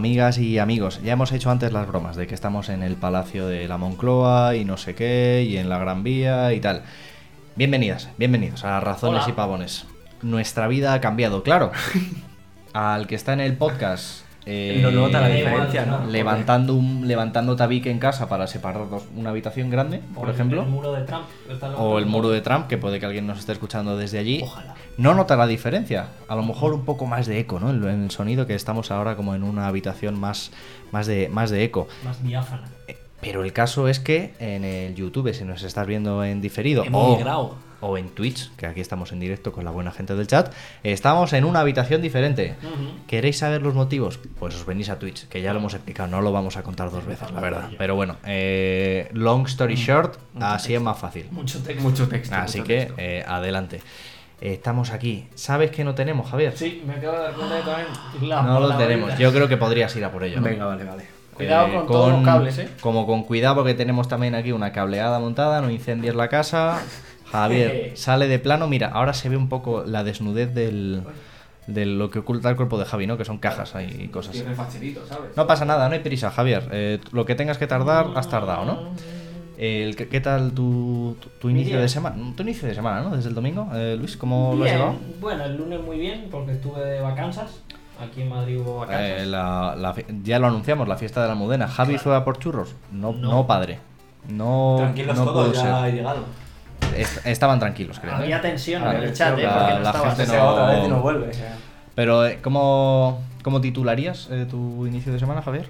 amigas y amigos. Ya hemos hecho antes las bromas de que estamos en el Palacio de la Moncloa y no sé qué, y en la Gran Vía y tal. Bienvenidas, bienvenidos a Razones Hola. y Pavones. Nuestra vida ha cambiado, claro. Al que está en el podcast. Eh, No nota la igual, diferencia, ¿no? Levantando, un, levantando tabique en casa para separar dos- una habitación grande, O por el- ejemplo. El muro de Trump. O el muro de Trump, que puede que alguien nos esté escuchando desde allí. Ojalá. No nota la diferencia. A lo mejor un poco más de eco, ¿no? En el sonido que estamos ahora como en una habitación más, más, de, más de eco. Más diáfana. Eh, Pero el caso es que en el YouTube, si nos estás viendo en diferido Hemos o. o en Twitch, que aquí estamos en directo con la buena gente del chat, estamos en una habitación diferente. ¿Queréis saber los motivos? Pues os venís a Twitch, que ya lo hemos explicado, no lo vamos a contar dos veces, la verdad. Pero bueno, eh, long story short, así es más fácil. Mucho texto. Mucho texto. Así mucho que texto. eh, adelante. Eh, estamos aquí. ¿Sabes qué no tenemos, Javier? Sí, me acabo de dar cuenta de también. La- No lo tenemos. Yo creo que podrías ir a por ello. ¿no? Venga, vale, vale. Cuidado con todos los cables, ¿eh? Como con cuidado porque tenemos también aquí una cableada montada, no incendies la casa. Javier, sale de plano. Mira, ahora se ve un poco la desnudez del, de lo que oculta el cuerpo de Javi, ¿no? Que son cajas ahí y cosas. ¿sabes? No pasa nada, no hay prisa, Javier. Eh, lo que tengas que tardar, has tardado, ¿no? El, ¿qué, qué tal tu, tu- inicio día. de semana? Tu inicio de semana, ¿no? Desde el domingo. Eh, Luis, ¿cómo lo has llevado? Bueno, el lunes muy bien porque estuve de vacanzas. Aquí en Madrid hubo vacanzas. Eh, la- la fi- ya lo anunciamos, la fiesta de la Almudena. ¿Javi Claro. fue a por churros? No, no. No. padre. No, Tranquilos no todos, ya ser. he llegado. Est- estaban tranquilos, creo. ¿eh? Había tensión Ah, en el chat, ¿eh? la- Porque no la gente no- otra vez y no vuelve. o sea. Pero, eh, ¿cómo, ¿cómo titularías eh, tu inicio de semana, Javier?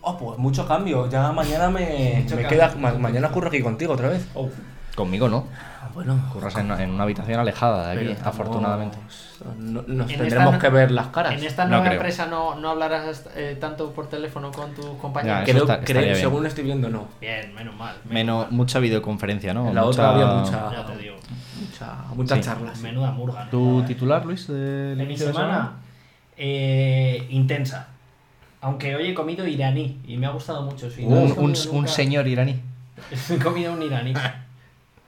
Oh, pues mucho cambio. Ya mañana me, queda. ma- mañana curro aquí contigo otra vez. Oh, Conmigo no. Bueno, Curras en, en una habitación alejada de aquí, pero estamos- afortunadamente. no- nos En tendremos esta- que ver las caras. En esta nueva empresa no, no hablarás eh, tanto por teléfono con tus compañeros. Ya, Creo, está- creo- según lo estoy viendo, no. Bien, menos mal. Menos, mal. mucha videoconferencia, ¿no? En la Mucha- otra había mucha, Ya te digo. mucha, muchas Sí. charlas. Menuda murga. ¿no? ¿Tu titular, Luis, De mi semana, eh, intensa. Aunque hoy he comido iraní y me ha gustado mucho. Si no Un, señor iraní. He comido un iraní.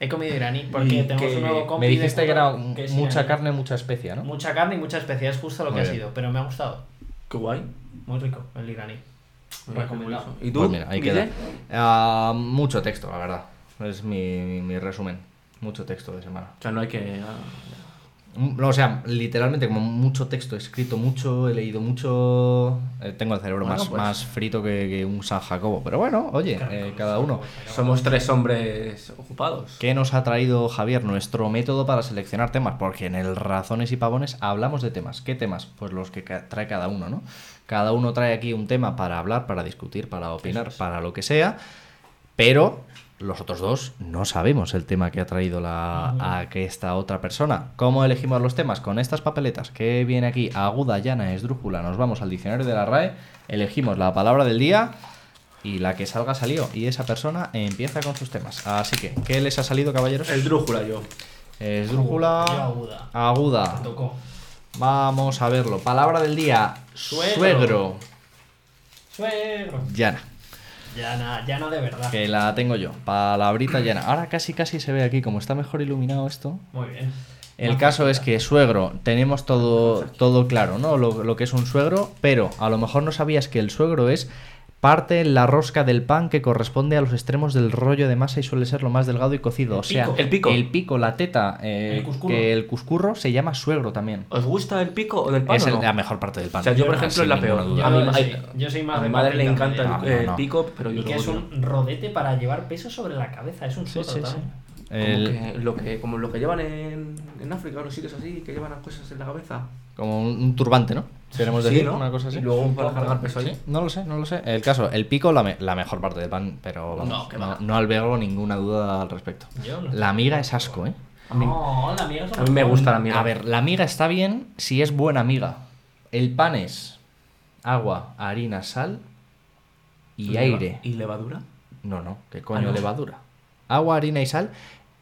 He comido iraní porque Y tenemos que un nuevo compi Me de dijiste que era que mucha iraní. carne, mucha especia, ¿no? Mucha carne y mucha especia. Es justo lo Muy que ha sido, pero me ha gustado. Qué guay. Muy rico el iraní. Recomendado. ¿Y tú? Pues mira, ahí queda. Ah, mucho texto, la verdad. Es mi, mi- mi resumen. Mucho texto de semana. O sea, no hay que. ah, No, o sea, literalmente como mucho texto, he escrito mucho, he leído mucho. eh, tengo el cerebro Bueno, más, pues. más frito que, que un San Jacobo. Pero bueno, oye, eh, cada uno. Somos tres hombres ocupados. ¿Qué nos ha traído Javier? Nuestro método para seleccionar temas, porque en el Razones y Pavones hablamos de temas. ¿Qué temas? Pues los que trae cada uno, ¿no? Cada uno trae aquí un tema para hablar, para discutir, para opinar, para lo que sea, pero los otros dos no sabemos el tema que ha traído la, a que esta otra persona. ¿Cómo elegimos los temas? Con estas papeletas que viene aquí, aguda, llana, esdrújula, nos vamos al diccionario de la RAE, elegimos la palabra del día y la que salga salió. Y esa persona empieza con sus temas. Así que, ¿qué les ha salido, caballeros? El drújula yo. Esdrújula. Yo aguda. Aguda. Me tocó. Vamos a verlo. Palabra del día. Suegro. Suegro. Suegro. Llana. Llana, llana de verdad. Que la tengo yo. Palabrita llana. Ahora casi casi se ve aquí. Como está mejor iluminado esto. Muy bien. El Más caso es que suegro, tenemos todo, todo claro, ¿no? Lo, lo que es un suegro, pero a lo mejor no sabías que el suegro es parte la rosca del pan que corresponde a los extremos del rollo de masa y suele ser lo más delgado y cocido. El o sea, pico. El pico. el pico, la teta, eh, El cuscurro. que el cuscurro se llama suegro también. ¿Os gusta el pico o del pan? es o el- no? la mejor parte del pan. O sea, yo, por ejemplo, es la peor. duda. A mi, sí, yo soy más a mi madre le encanta el, No, pico, pero yo Y que es un rodete para llevar peso sobre la cabeza. Es un Sí, sí, El- que, lo que, como lo que llevan en, en África, los sitios así, que llevan las cosas en la cabeza. Como un, un turbante, ¿no? Queremos Sí, decir ¿no? una cosa así. Y luego para cargar peso ahí. Sí, no lo sé, no lo sé. El caso, el pico, la, me- la mejor parte del pan, pero vamos, No, no, albergo ninguna duda al respecto. La miga es asco, ¿eh? A mí- No, la miga es A mí me gusta la miga. A ver, la miga está bien si es buena miga. El pan es agua, harina, sal y aire. ¿Y levadura? No, no, ¿qué coño Ah, levadura? Agua, harina y sal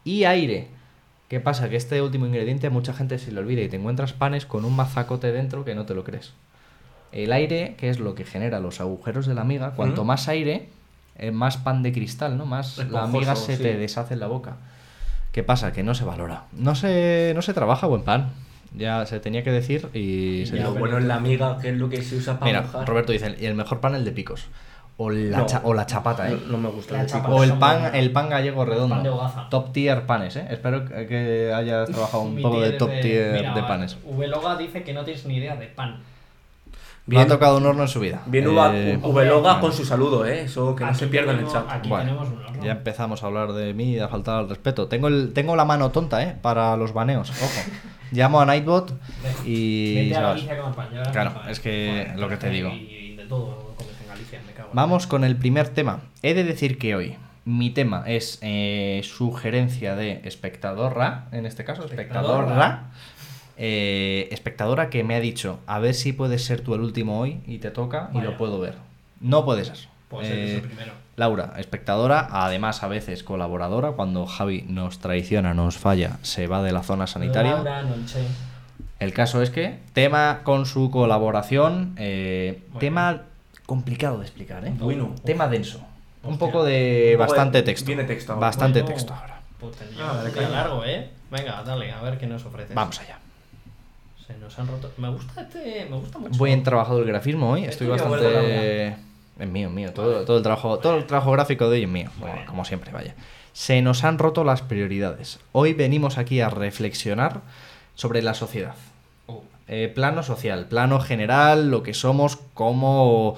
y aire. ¿Qué pasa? Que este último ingrediente a mucha gente se le olvida y te encuentras panes con un mazacote dentro que no te lo crees. El aire, que es lo que genera los agujeros de la miga, cuanto más aire, eh, más pan de cristal, ¿no? Más la miga se sí. te deshace en la boca. ¿Qué pasa? Que no se valora. No se, no se trabaja buen pan. Ya se tenía que decir y, Y se. Lo bueno es la amiga, que es lo que se usa para Mira, mojar. Roberto dice, y el mejor pan el de picos. O la, No. cha- o la chapata, ¿eh? No, no me gusta. O el pan, el pan gallego redondo. Pan de hogaza. Top tier panes, ¿eh? Espero que- hayas trabajado un poco de tier top tier Mira, de panes. Vloga dice que no tienes ni idea de pan. No ha tocado un horno en su vida. Bien Eh, bueno. con su saludo, ¿eh? Eso que no Aquí se pierda en el chat. Aquí Bueno, tenemos un horno. Ya empezamos a hablar de mí y a faltar al respeto. Tengo, el, tengo la mano tonta, ¿eh? Para los baneos. Ojo. Llamo a Nightbot y... Vete a Claro, es que lo que te y- digo. Y de todo Vamos con el primer tema. He de decir que hoy mi tema es eh, sugerencia de espectadora, en este caso, espectadora. Espectadora. eh, espectadora que me ha dicho, a ver si puedes ser tú el último hoy y te toca y lo puedo ver. No puede ser. Pues eres Eh, el primero. Laura, espectadora, además a veces colaboradora, cuando Javi nos traiciona, nos falla, se va de la zona sanitaria. Laura. El caso es que, tema con su colaboración, eh, tema complicado de explicar, ¿eh? Bueno. Tema denso. Un poco de Un poco bastante de- texto. viene texto ahora. Bastante Bueno, texto ahora. Pues tendría Ah, largo, ¿eh? Venga, dale, a ver qué nos ofreces. Vamos allá. Se nos han roto. Me gusta este. Me gusta mucho. Buen trabajado el grafismo hoy. Estoy bastante. Es mío, mío. Todo, todo el trabajo, todo el trabajo gráfico de hoy es mío. Como, siempre, vaya. Se nos han roto las prioridades. Hoy venimos aquí a reflexionar sobre la sociedad. Uh, Eh, plano social, plano general, lo que somos como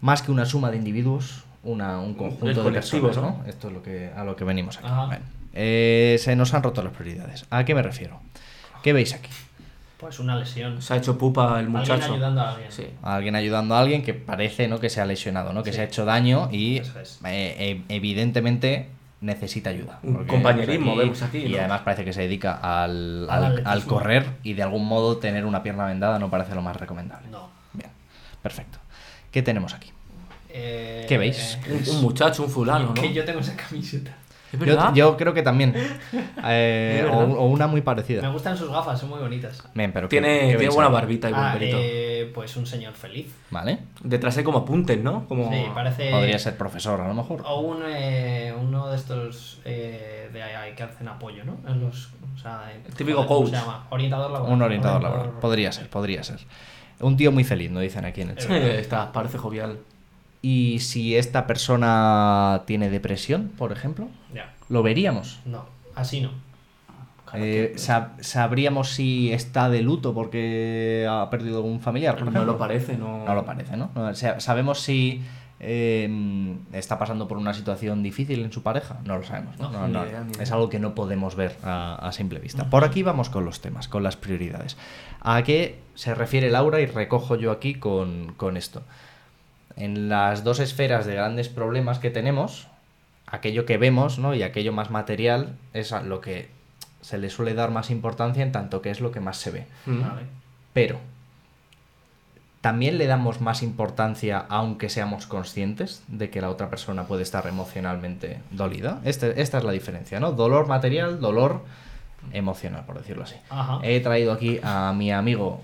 más que una suma de individuos, una, un conjunto de personas, ¿no? ¿no? Esto es lo que, a lo que venimos aquí. Bueno, eh, se nos han roto las prioridades. ¿A qué me refiero? ¿Qué veis aquí? pues una lesión. Se ha hecho pupa el Alguien muchacho. ayudando a alguien. Sí. Alguien ayudando a alguien que parece ¿no? que se ha lesionado, ¿no? que Sí. se ha hecho daño y es. eh, eh, evidentemente necesita ayuda. Un compañerismo vemos aquí, Y ¿no? además parece que se dedica al, Al al correr y de algún modo tener una pierna vendada no parece lo más recomendable. No. Bien, perfecto. ¿Qué tenemos aquí? Eh, ¿Qué veis? Un, un muchacho, un fulano, ¿no? Que yo tengo esa camiseta. ¿Es Yo, verdad? yo creo que también. Eh, ¿Es o, una muy Me parecida. gustan sus gafas, son muy bonitas. Bien, pero ¿qué- Tiene, qué tiene veis buena barbita y buen Ah, pelito. eh, pues un señor feliz. Vale. Detrás hay como apuntes, ¿no? Como... Sí, parece. Podría ser profesor, a lo mejor. O un, eh, uno de estos eh, de que hacen apoyo, ¿no? En los, o sea, en- El típico ¿cómo coach. se llama? Orientador laboral. Un orientador laboral. Podría ser, podría ser. Un tío muy feliz, nos dicen aquí en el chat. Está, parece jovial. Y si esta persona tiene depresión, por ejemplo, Ya. lo veríamos. No, así no. Eh, sab- sabríamos si está de luto porque ha perdido algún familiar, por No lo parece, no. No lo parece, ¿no? O sea, ¿Sabemos si eh, está pasando por una situación difícil en su pareja? No lo sabemos. Es algo que no podemos ver a, a simple vista. Por aquí vamos con los temas, con las prioridades. ¿A qué se refiere Laura? Y recojo yo aquí con, con esto. En las dos esferas de grandes problemas que tenemos, aquello que vemos ¿no? y aquello más material es a lo que se le suele dar más importancia en tanto que es lo que más se ve. Vale. Pero también le damos más importancia aunque seamos conscientes de que la otra persona puede estar emocionalmente dolida. Este- esta es la diferencia, ¿no? Dolor material, dolor emocional, por decirlo así. Ajá. He traído aquí a mi amigo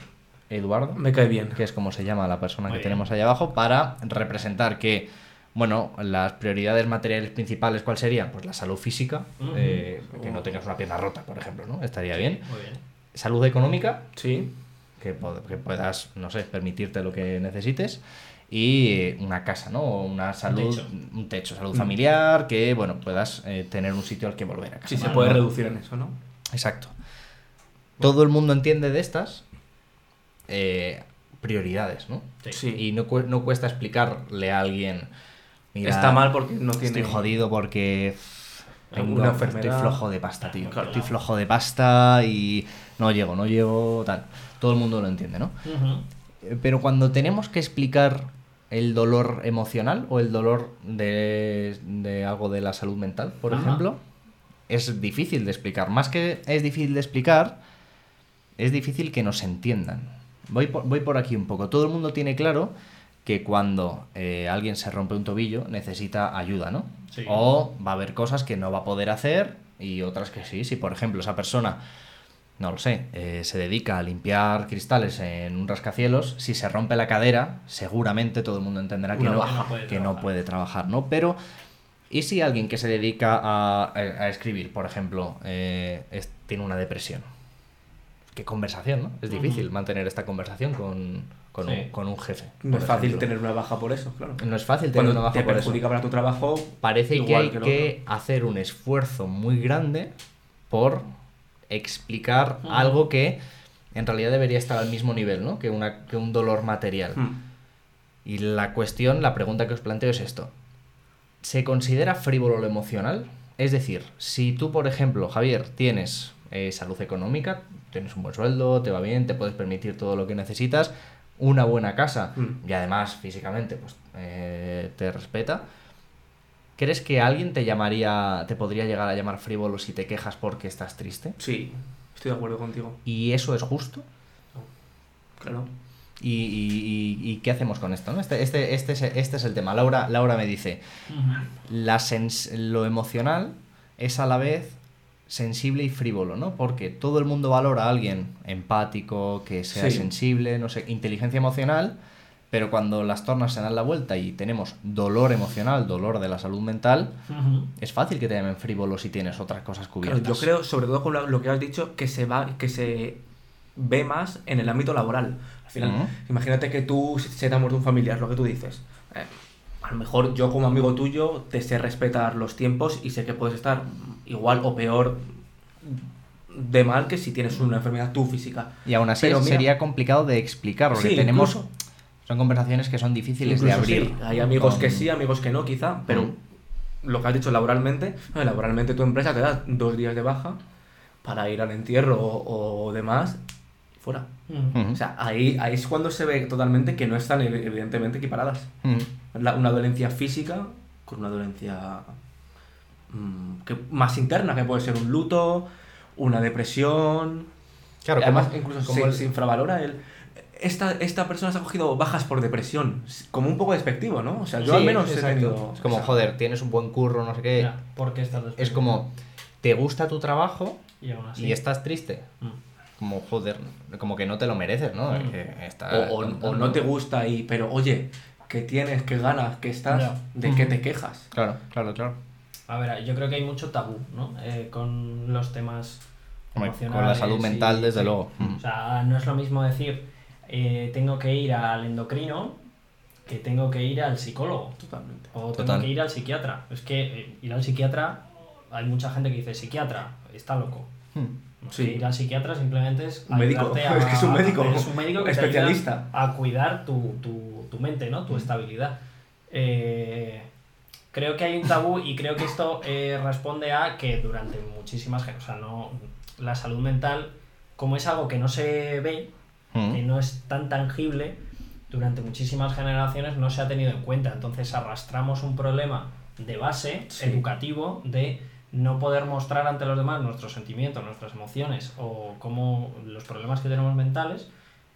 Eduardo, Me cae bien. que es como se llama la persona Muy que bien. tenemos ahí abajo, para representar que, bueno, las prioridades materiales principales, ¿cuál serían? Pues la salud física, eh, que no tengas una pierna rota, por ejemplo, ¿no? Estaría bien. Muy bien. Salud económica, Sí. Que, que puedas, no sé, permitirte lo que necesites. Y una casa, ¿no? O Una salud, techo. un techo, salud familiar, que, bueno, puedas eh, tener un sitio al que volver a casa. Sí, se puede vale. reducir en eso, ¿no? Exacto. Todo el mundo entiende de estas eh, prioridades, ¿no? Sí. Y no, cu- no cuesta explicarle a alguien, mira, Está mal porque no tiene. estoy jodido porque tengo, estoy enfermedad. flojo de pasta, tío. Claro. Estoy flojo de pasta y no llego, no llego, tal. Todo el mundo lo entiende, ¿no? Eh, Pero cuando tenemos que explicar el dolor emocional o el dolor de, de algo de la salud mental, por ejemplo, es difícil de explicar. Más que es difícil de explicar, es difícil que nos entiendan. Voy por, voy por aquí un poco. Todo el mundo tiene claro que cuando eh, alguien se rompe un tobillo necesita ayuda, ¿no? Sí. O va a haber cosas que no va a poder hacer y otras que sí. Si, por ejemplo, esa persona no lo sé, eh, se dedica a limpiar cristales en un rascacielos, si se rompe la cadera, seguramente todo el mundo entenderá que no, baja. puede que no trabajar. puede trabajar, ¿no? Pero, ¿y si alguien que se dedica a, a- escribir, por ejemplo, eh, es- tiene una depresión? qué conversación, ¿no? Es difícil mantener esta conversación con, con, Sí. un, con un jefe. No es fácil ejemplo. tener una baja por eso, claro. No es fácil tener Cuando una baja te por eso. perjudica para tu trabajo, Parece que hay que que, hacer un esfuerzo muy grande por explicar algo que en realidad debería estar al mismo nivel, ¿no? Que, una, que un dolor material. Hmm. Y la cuestión, la pregunta que os planteo es esto. ¿Se considera frívolo lo emocional? Es decir, si tú, por ejemplo, Javier, tienes eh, salud económica, tienes un buen sueldo, te va bien, te puedes permitir todo lo que necesitas, una buena casa Mm. y además físicamente pues, eh, te respeta, ¿crees que alguien te llamaría, te podría llegar a llamar frívolo si te quejas porque estás triste? Sí, estoy de acuerdo contigo. ¿Y eso es justo? Claro. ¿Y, y- y- y qué hacemos con esto? no? Este, este, este, es, este es el tema. Laura, Laura me dice, la sens- lo emocional es a la vez sensible y frívolo, ¿no? Porque todo el mundo valora a alguien empático, que sea Sí. sensible, no sé, inteligencia emocional, pero cuando las tornas se dan la vuelta y tenemos dolor emocional, dolor de la salud mental, Ujú. es fácil que te llamen frívolo si tienes otras cosas Claro, cubiertas. yo creo, sobre todo con lo, que has dicho, que se va, que se ve más en el ámbito laboral. Al final, Ujú. imagínate que tú se te ha muerto un familiar, lo que tú dices. Eh, a lo mejor yo como amigo tuyo te sé respetar los tiempos y sé que puedes estar igual o peor de mal que si tienes una enfermedad tú física. Y aún así Pero mira- sería complicado de explicar, porque Sí, tenemos... incluso- Son conversaciones que son difíciles de Incluso abrir. sí, hay amigos que con- sí, amigos que no, quizá, pero Mm. lo que has dicho laboralmente, laboralmente tu empresa te da dos días de baja para ir al entierro o, o demás, y fuera. Ujú. O sea, ahí, ahí es cuando se ve totalmente que no están ev- evidentemente equiparadas. Ujú. La- una dolencia física con una dolencia mm, que, más interna, que puede ser un luto, una depresión. Claro, Además, como- incluso como se, el- se infravalora el. Esta, esta persona se ha cogido bajas por depresión, como un poco despectivo, ¿no? O sea, yo Sí, al menos he tenido. Es como, joder, tienes un buen curro, no sé qué. Ya, ¿Por qué estás Es como, te gusta tu trabajo Y aún así. y estás triste. Mm. Como, joder, como que no te lo mereces, ¿no? Mm. Que está o, o- contando. o no te gusta y. Pero oye, ¿qué tienes? ¿Qué ganas? ¿Qué estás? Ya. ¿De qué te quejas? Claro, claro, claro. A ver, yo creo que hay mucho tabú, ¿no? Eh, con los temas emocionales. con la salud y- mental, desde sí. luego. Mm. O sea, no es lo mismo decir, eh, tengo que ir al endocrino que tengo que ir al psicólogo. Totalmente. O tengo Total. que ir al psiquiatra. Es que eh, ir al psiquiatra, hay mucha gente que dice, psiquiatra, está loco. Mm. Sí. Ir al psiquiatra simplemente es Un médico. a- Es que es un médico. es un médico que Especialista. a cuidar tu, tu- tu mente, ¿no? Tu estabilidad. Eh, creo que hay un tabú y creo que esto eh, responde a que durante muchísimas... O sea, no, la salud mental, como es algo que no se ve, Mm. que no es tan tangible, durante muchísimas generaciones no se ha tenido en cuenta. Entonces arrastramos un problema de base Sí. educativo de no poder mostrar ante los demás nuestros sentimientos, nuestras emociones o cómo los problemas que tenemos mentales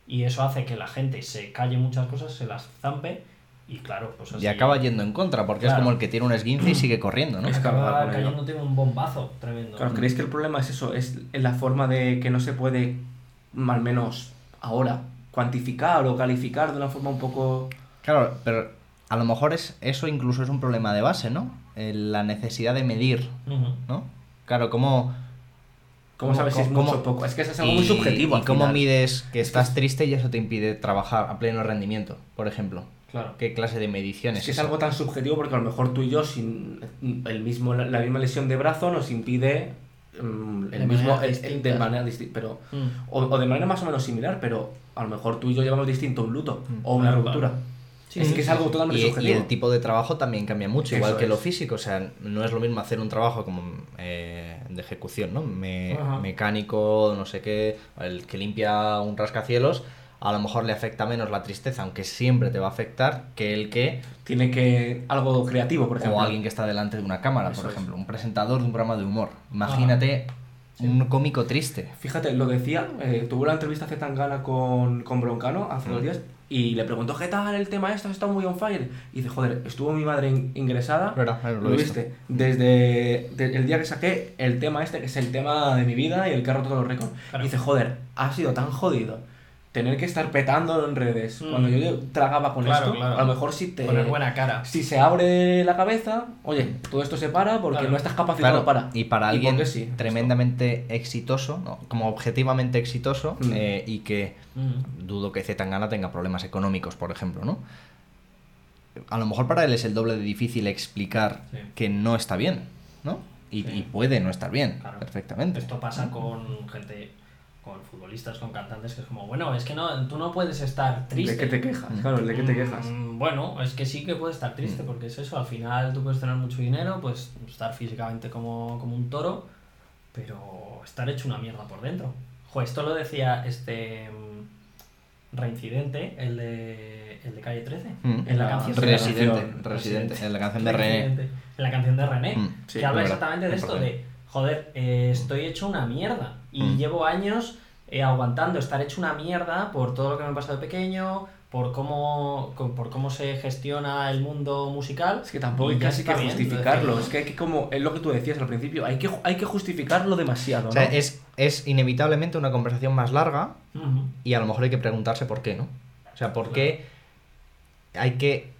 y eso hace que la gente se calle muchas cosas, se las zampe y claro, pues así Y acaba yendo en contra, porque es como el que tiene un esguince y sigue corriendo, ¿no? Es- acaba cayéndote un bombazo tremendo. Claro, ¿creéis que el problema es eso? Es la forma de que no se puede, al menos ahora, cuantificar o calificar de una forma un poco... Claro, pero a lo mejor es eso incluso es un problema de base, ¿no? Eh, la necesidad de medir. ¿no? Claro, ¿cómo, ¿Cómo, sabes si es mucho poco? Es que eso es algo muy subjetivo. ¿Y al cómo final. mides que Es estás triste y eso te impide trabajar a pleno rendimiento, por ejemplo? Claro. ¿Qué clase de medición Es es que es algo tan subjetivo porque a lo mejor tú y yo, sin el mismo, la misma lesión de brazo, nos impide mm, el De mismo. manera el- el- de manera distinta. Pero, Mm. o, o de manera más o menos similar, pero a lo mejor tú y yo llevamos distinto un luto o una Claro, ruptura. claro. Sí, es que es algo totalmente Y, y el tipo de trabajo también cambia mucho, Eso igual que lo físico. O sea, no es lo mismo hacer un trabajo como eh, de ejecución, ¿no? Me- mecánico, no sé qué, el que limpia un rascacielos, a lo mejor le afecta menos la tristeza, aunque siempre te va a afectar, que el que, Tiene que. algo creativo, por ejemplo. o alguien que está delante de una cámara, Eso por es. ejemplo, un presentador de un programa de humor. Imagínate un cómico triste. Fíjate, lo decía, eh, tuve una entrevista hace tan gana con, con Broncano hace unos Mm. días y le preguntó, ¿qué tal el tema esto? Está muy on fire. Y dice, joder, estuvo mi madre in- ingresada. Verdad, lo he lo visto. viste. Desde, de- el día que saqué el tema este, que es el tema de mi vida y el que ha roto todos los récords. Claro. Y dice, joder, ha sido tan jodido tener que estar petando en redes. Mm. Cuando yo tragaba con Claro, esto, claro. a lo mejor si te. Poner buena cara. Si se abre la cabeza, oye, todo esto se para porque Claro. no estás capacitado Claro, para. y para alguien sí? tremendamente exitoso, ¿no? como objetivamente exitoso, Mm. eh, y que Mm. dudo que Zetangana tenga problemas económicos, por ejemplo, ¿no? A lo mejor para él es el doble de difícil explicar Sí. que no está bien, ¿no? Y, Sí. y puede no estar bien, Claro. perfectamente. Esto pasa con gente, con futbolistas, con cantantes, que es como, bueno, es que no, tú no puedes estar triste. ¿De qué te quejas? Claro, ¿de qué te quejas? Mm, Bueno, es que sí que puedes estar triste, Mm. porque es eso, al final tú puedes tener mucho dinero, puedes estar físicamente como, como un toro, pero estar hecho una mierda por dentro. Jo, esto lo decía este mm, reincidente, el de, el de Calle 13, Mm. en la La- canción Residente, residente, en la canción de René. En la canción de René, Mm, sí, que habla verdad, exactamente de es esto, de, joder, eh, estoy hecho una mierda y Mm. llevo años eh, aguantando estar hecho una mierda por todo lo que me ha pasado de pequeño, por cómo, por cómo se gestiona el mundo musical. Es que tampoco hay casi que bien, justificarlo. decir, Es que hay que, como es lo que tú decías al principio, hay que, hay que justificarlo demasiado. O sea, ¿no? es, es inevitablemente una conversación más larga y a lo mejor hay que preguntarse por qué, ¿no? O sea, por qué hay que,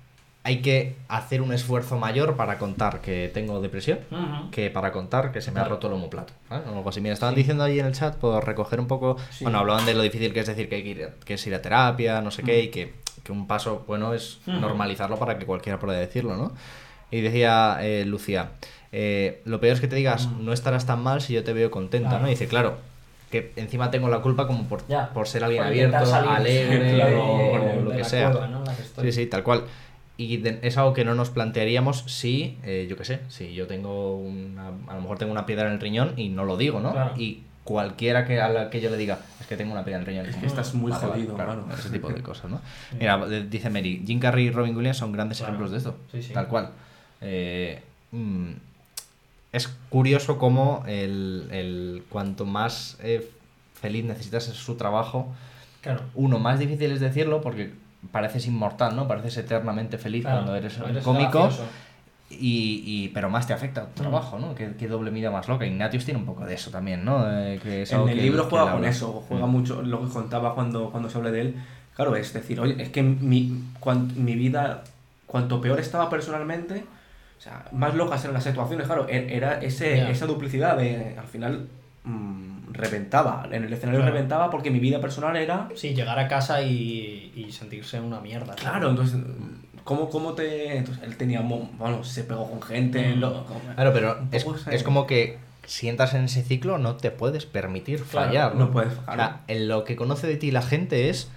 hay que hacer un esfuerzo mayor para contar que tengo depresión Ujú. que para contar que se me ha Claro. roto el homoplato. O algo así. Mira, estaban Sí. diciendo ahí en el chat, por recoger un poco. Sí. Bueno, hablaban de lo difícil que es decir que, hay que, ir, que es ir a terapia, no sé qué, y que, que un paso bueno es Ujú. normalizarlo para que cualquiera pueda decirlo, ¿no? Y decía eh, Lucía, eh, lo peor es que te digas, no estarás tan mal si yo te veo contenta, Claro. ¿no? Y dice, claro, que encima tengo la culpa como por, Ya. por ser alguien Por abierto, salir alegre claro, o de- lo que sea. ¿no? que. Sí, sí, tal cual. Y de- es algo que no nos plantearíamos si, eh, yo qué sé, si yo tengo una, a lo mejor tengo una piedra en el riñón y no lo digo, ¿no? Claro. Y cualquiera que a la que yo le diga, es que tengo una piedra en el riñón. Es que estás muy Vale, vale, jodido, claro. Ese tipo de cosas, ¿no? Mira, dice Mary, Jim Carrey y Robin Williams son grandes Claro. ejemplos de esto. Sí, sí. Tal cual. Eh, mm, es curioso cómo el, el cuanto más eh, feliz necesitas su trabajo, Claro. uno, más difícil es decirlo porque pareces inmortal, ¿no? Pareces eternamente feliz Claro, cuando eres, cómico, y, y- pero más te afecta tu Mm. trabajo, ¿no? Qué, qué doble vida más loca. Ignatius tiene un poco de eso también, ¿no? Eh, que es En el que- libro juega con habla. eso, juega Mm. mucho lo que contaba cuando, cuando se habla de él. Claro, es decir, oye, es que mi, cuan- mi vida, cuanto peor estaba personalmente, o sea, más locas eran las situaciones, claro, e- era ese, esa duplicidad de, al final, mm, reventaba, en el escenario Claro. reventaba porque mi vida personal era... Sí, llegar a casa y, y sentirse una mierda. Claro, entonces, ¿cómo, cómo te...? Entonces, él tenía, bueno, se pegó con gente, Mm. lo- Claro, pero es, es como que si entras en ese ciclo no te puedes permitir Claro, fallar. no puedes, O claro. sea, en lo que conoce de ti la gente es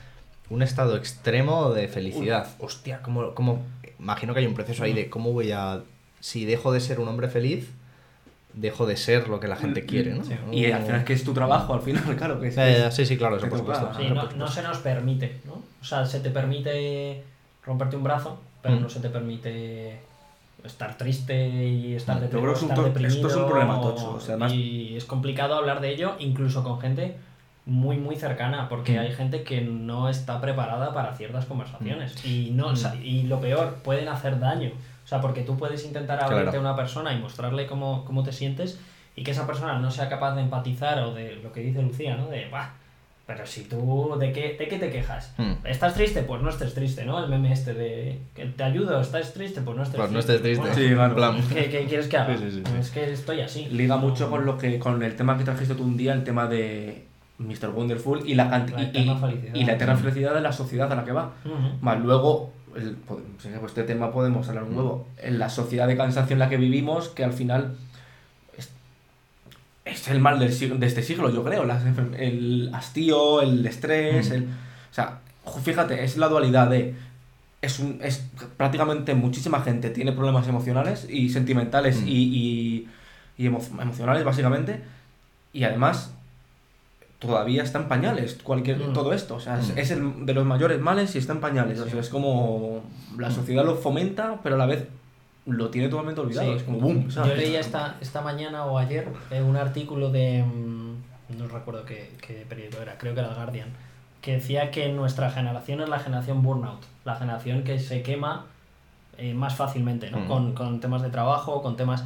un estado extremo de felicidad. Hostia, como, como imagino que hay un proceso ahí de cómo voy a si dejo de ser un hombre feliz, dejo de ser lo que la gente quiere, ¿no? Sí. Y al final es que es tu trabajo, al final, claro, que es... Sí, sí, claro, eso por supuesto. Sí, no, no se nos permite, ¿no? O sea, se te permite romperte un brazo, pero Mm. no se te permite estar triste y estar, Mm. es to- deprimido. esto es un problema tocho, o sea, además- Y es complicado hablar de ello, incluso con gente muy, muy cercana, porque Mm. hay gente que no está preparada para ciertas conversaciones. Mm. Y, no, o sea, y lo peor, pueden hacer daño. O sea, porque tú puedes intentar abrirte Claro. a una persona y mostrarle cómo, cómo te sientes y que esa persona no sea capaz de empatizar o de lo que dice Lucía, ¿no? De, "Buah, pero si tú, ¿de qué, ¿de qué te quejas? Mm. ¿Estás triste? Pues no estés triste, ¿no? El meme este de, que te ayudo, ¿estás triste? Pues no estés Pues no triste. estés triste. Bueno, Sí, claro. En plan, ¿qué, qué quieres que haga? Sí, sí, sí, sí. Es que estoy así. liga mucho con lo que con el tema que trajiste tú un día, el tema de Mr. Wonderful y la, La y- eterna y, felicidad. y la eterna felicidad de la sociedad a la que va. Más luego, el, pues este tema podemos hablar un huevo. En la sociedad de cansancio en la que vivimos, que al final es, es el mal del de este siglo, yo creo. Las el hastío, el estrés, Mm. el, o sea, fíjate, es la dualidad de es, un, es prácticamente muchísima gente tiene problemas emocionales y sentimentales Mm. y, y, y emo- emocionales básicamente y además todavía está en pañales cualquier Mm. todo esto o sea es, Mm. es el de los mayores males y está en pañales o sea es como la Mm. sociedad lo fomenta pero a la vez lo tiene totalmente olvidado Sí. es como boom Yo leía esta, esta mañana o ayer eh, un artículo de. No recuerdo qué, qué periódico era, creo que era el Guardian, que decía que nuestra generación es la generación burnout, la generación que se quema eh, más fácilmente, ¿no? Mm. Con, con temas de trabajo, con temas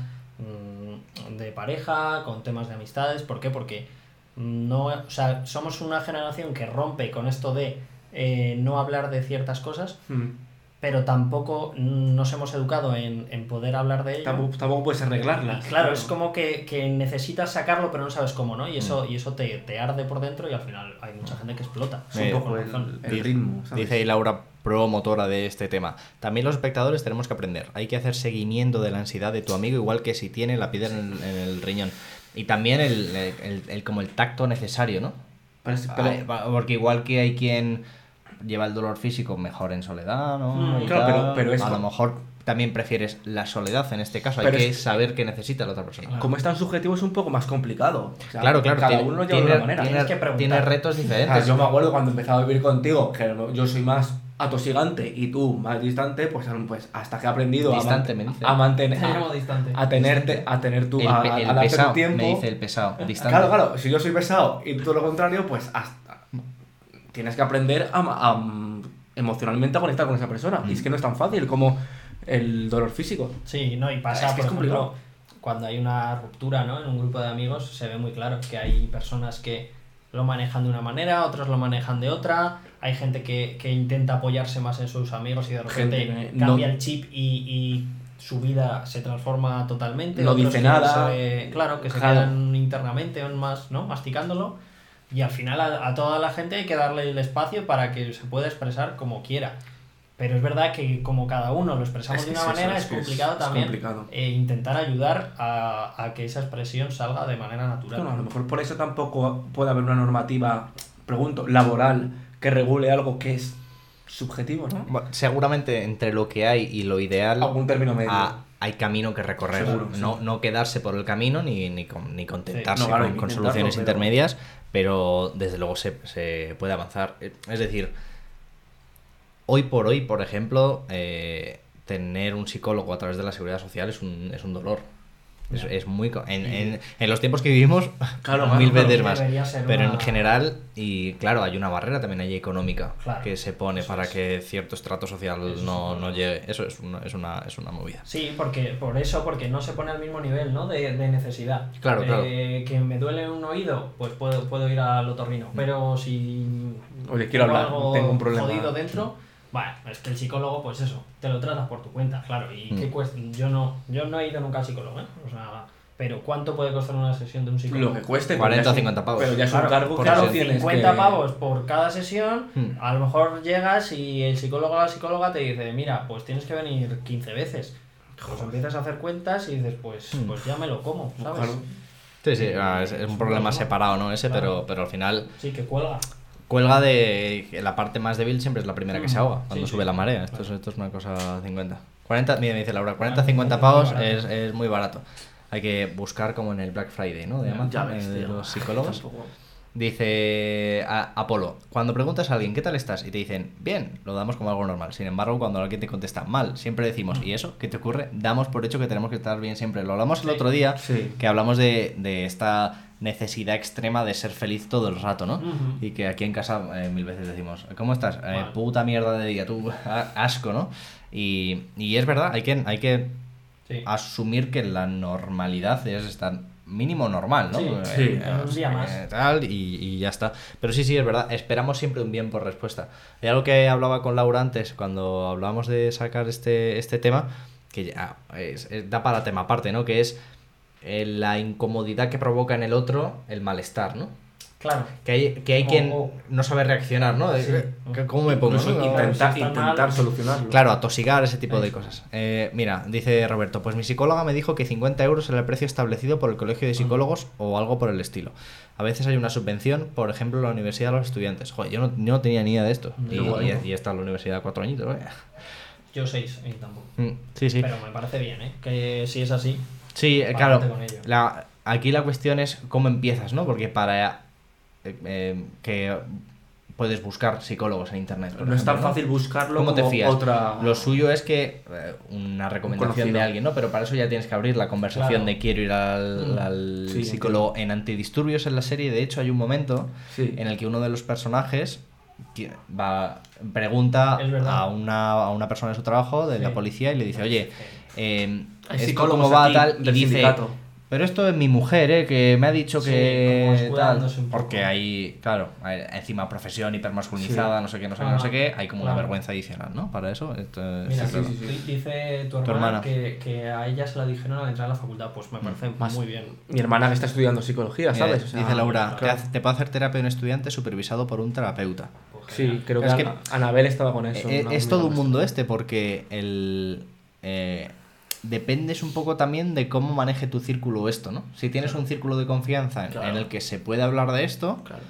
de pareja, con temas de amistades. ¿Por qué? Porque no, o sea, somos una generación que rompe con esto de eh, no hablar de ciertas cosas, Mm. pero tampoco nos hemos educado en, en poder hablar de ello. Tampoco, tampoco puedes arreglarlas. Claro, es como que, que necesitas sacarlo, pero no sabes cómo, ¿no? Y eso, y eso te, te arde por dentro y al final hay mucha gente que explota. Es un poco el, razón. el Dice- ritmo. ¿sabes? Dice ahí Laura, promotora de este tema. También los espectadores tenemos que aprender. Hay que hacer seguimiento de la ansiedad de tu amigo, igual que si tiene la piedra en, en el riñón. Y también el, el- el- como el tacto necesario, ¿no? Pero es- pero- Ay, va- Porque igual que hay quien lleva el dolor físico mejor en soledad, ¿no? Mm, claro, tal, pero- pero es a lo mejor también prefieres la soledad en este caso. Hay Pero que es- saber qué necesita la otra persona. como es tan subjetivo es un poco más complicado. O sea, Claro, claro. Cada tiene, uno lo lleva de tiene- una manera. tiene- Tienes que preguntar. tiene retos O sea, diferentes. yo me acuerdo cuando empezaba a vivir contigo, que yo soy más atosigante y tú más distante, pues, pues hasta que he aprendido a, Distante, man- me dice. a mantener Te llamo a, distante. a tenerte a tener tu el, a, a- el a darte tu pesado, tiempo. me dice el pesado. Distante. Claro, claro, si yo soy pesado y tú lo contrario, pues hasta tienes que aprender a, a- emocionalmente a conectar con esa persona. Y es que no es tan fácil como el dolor físico. Sí, no, y pasa, Es que por es complicado. ejemplo, cuando hay una ruptura, ¿no? En un grupo de amigos se ve muy claro que hay personas que lo manejan de una manera, otros lo manejan de otra, hay gente que, que intenta apoyarse más en sus amigos y de repente Gente no- cambia el chip y, y su vida se transforma totalmente. No otros dice nada. se- claro, que se quedan internamente aún más, ¿no? Masticándolo. Y al final a, a toda la gente hay que darle el espacio para que se pueda expresar como quiera. Pero es verdad que como cada uno lo expresamos Es de una es eso, manera, es es, es- complicado también complicado. eh, intentar ayudar a, a que esa expresión salga de manera natural. Bueno, a lo mejor por eso tampoco puede haber una normativa, pregunto, laboral que regule algo que es subjetivo, ¿no? Bueno, seguramente entre lo que hay y lo ideal Algún término medio. hay camino que recorrer. Seguro, sí. no, no quedarse por el camino ni, ni, con- ni contentarse No, claro, hay con, soluciones pero- intermedias, pero desde luego se, se puede avanzar. Eh, Es decir, hoy por hoy, por ejemplo, eh, tener un psicólogo a través de la seguridad social es un, es un dolor. Es, es muy... En, en, en los tiempos que vivimos, Claro, mil claro, veces más. Pero en general, y claro, hay una barrera también ahí económica Claro, que se pone para es. que cierto estrato social Eso no, no llegue. Eso es una, es una, es una movida. Sí, porque por eso, porque no se pone al mismo nivel ¿no? de, de necesidad. Claro, claro. Eh, Que me duele un oído, pues puedo, puedo ir al otorrino. Pero si Oye, quiero tengo hablar, algo tengo un problema. jodido dentro, bueno, es que el psicólogo, pues eso, te lo tratas por tu cuenta, claro. ¿Y Mm. qué cuesta? Yo no, yo no he ido nunca al psicólogo, ¿eh? O sea, pero ¿cuánto puede costar una sesión de un psicólogo? Lo que cueste. 40 pero ya o es un- 50 pavos. Pero ya es Claro, un cargo que claro, no tienes 50 que... pavos por cada sesión, Hmm. a lo mejor llegas y el psicólogo o la psicóloga te dice, mira, pues tienes que venir 15 veces. Pues empiezas a hacer cuentas y dices, pues, Hmm. pues ya me lo como, ¿sabes? Claro. Sí, sí, ah, es, es un problema separado, ¿no? Ese, Claro. pero, pero al final Sí, que cuelga. Cuelga de la parte más débil siempre es la primera que se Ujú. ahoga cuando Sí, sube sí. la marea. Esto, es, esto es una cosa 50. 40, mira, me dice Laura, 40, Ah, 50 muy pavos es, es muy barato. Hay que buscar como en el Black Friday, ¿no? De Amazon, Ya ves, eh, de los psicólogos. Dice a- Apolo, cuando preguntas a alguien qué tal estás y te dicen bien, lo damos como algo normal. Sin embargo, cuando alguien te contesta mal, siempre decimos, ¿y eso? ¿Qué te ocurre? Damos por hecho que tenemos que estar bien siempre. Lo hablamos el Sí. otro día, que hablamos de, de esta necesidad extrema de ser feliz todo el rato, ¿no? Y que aquí en casa eh, mil veces decimos, ¿cómo estás? Eh, puta mierda de día, tú, asco, ¿no? Y, y es verdad, hay que, hay que Sí. asumir que la normalidad es estar mínimo normal, ¿no? Sí, Eh, sí, eh, un día más. tal, y, y ya está. Pero sí, sí, es verdad, esperamos siempre un bien por respuesta. Hay algo que hablaba con Laura antes, cuando hablábamos de sacar este, este tema, que ya es- es- da para tema aparte, ¿no? Que es eh, la incomodidad que provoca en el otro el malestar, ¿no? Claro. Que hay, que hay O- quien o- no sabe reaccionar, ¿no? Sí. "¿Qué- ¿Cómo me pongo? Incluso no? intentar, si intentar mal. solucionarlo. Claro, atosigar ese tipo de cosas. Eh, mira, dice Roberto, pues mi psicóloga me dijo que 50 euros era el precio establecido por el colegio de psicólogos o algo por el estilo. A veces hay una subvención, por ejemplo, la universidad de los estudiantes. Joder, yo no, yo no tenía ni idea de esto. Y, y está en la universidad cuatro añitos. ¿eh? Yo seis, y tampoco. Mm, Sí, sí. Pero me parece bien, ¿eh? Que si es así. Sí, eh, claro. La, aquí la cuestión es cómo empiezas, ¿no? Porque para eh, eh, que puedes buscar psicólogos en internet. No es tan fácil buscarlo ¿Cómo te como fías? otra... Lo suyo es que eh, una recomendación de alguien, ¿no? Pero para eso ya tienes que abrir la conversación Claro. de quiero ir al, Mm. al Sí, psicólogo en antidisturbios en la serie. De hecho, hay un momento Sí. en el que uno de los personajes va pregunta a una, a una persona de su trabajo, de la policía, y le dice, oye, eh, Hay ¿esto psicólogos cómo va aquí tal? Y del dice, sindicato. pero esto es mi mujer, ¿eh? Que me ha dicho Sí, que como tal. Porque hay, claro, hay encima profesión hipermasculinizada, Sí. no sé qué, no sé qué, Ah, no sé qué, hay como una vergüenza adicional, ¿no? Para eso. esto es- Mira, Sí, sí, sí, sí. di- dice tu Tu hermana, hermana. Que, que a ella se la dijeron al entrar a la facultad. Pues me parece Más- muy bien. Mi hermana que está estudiando psicología, ¿sabes? O sea, dice Laura, te, claro. hace- te puede hacer terapia un estudiante supervisado por un terapeuta. Pues Sí, creo que, Es que- Anabel estaba con eso. Eh, una es todo un mundo este porque el eh, dependes un poco también de cómo maneje tu círculo esto, ¿no? Si tienes un círculo de confianza en- Claro. en el que se puede hablar de esto, Claro.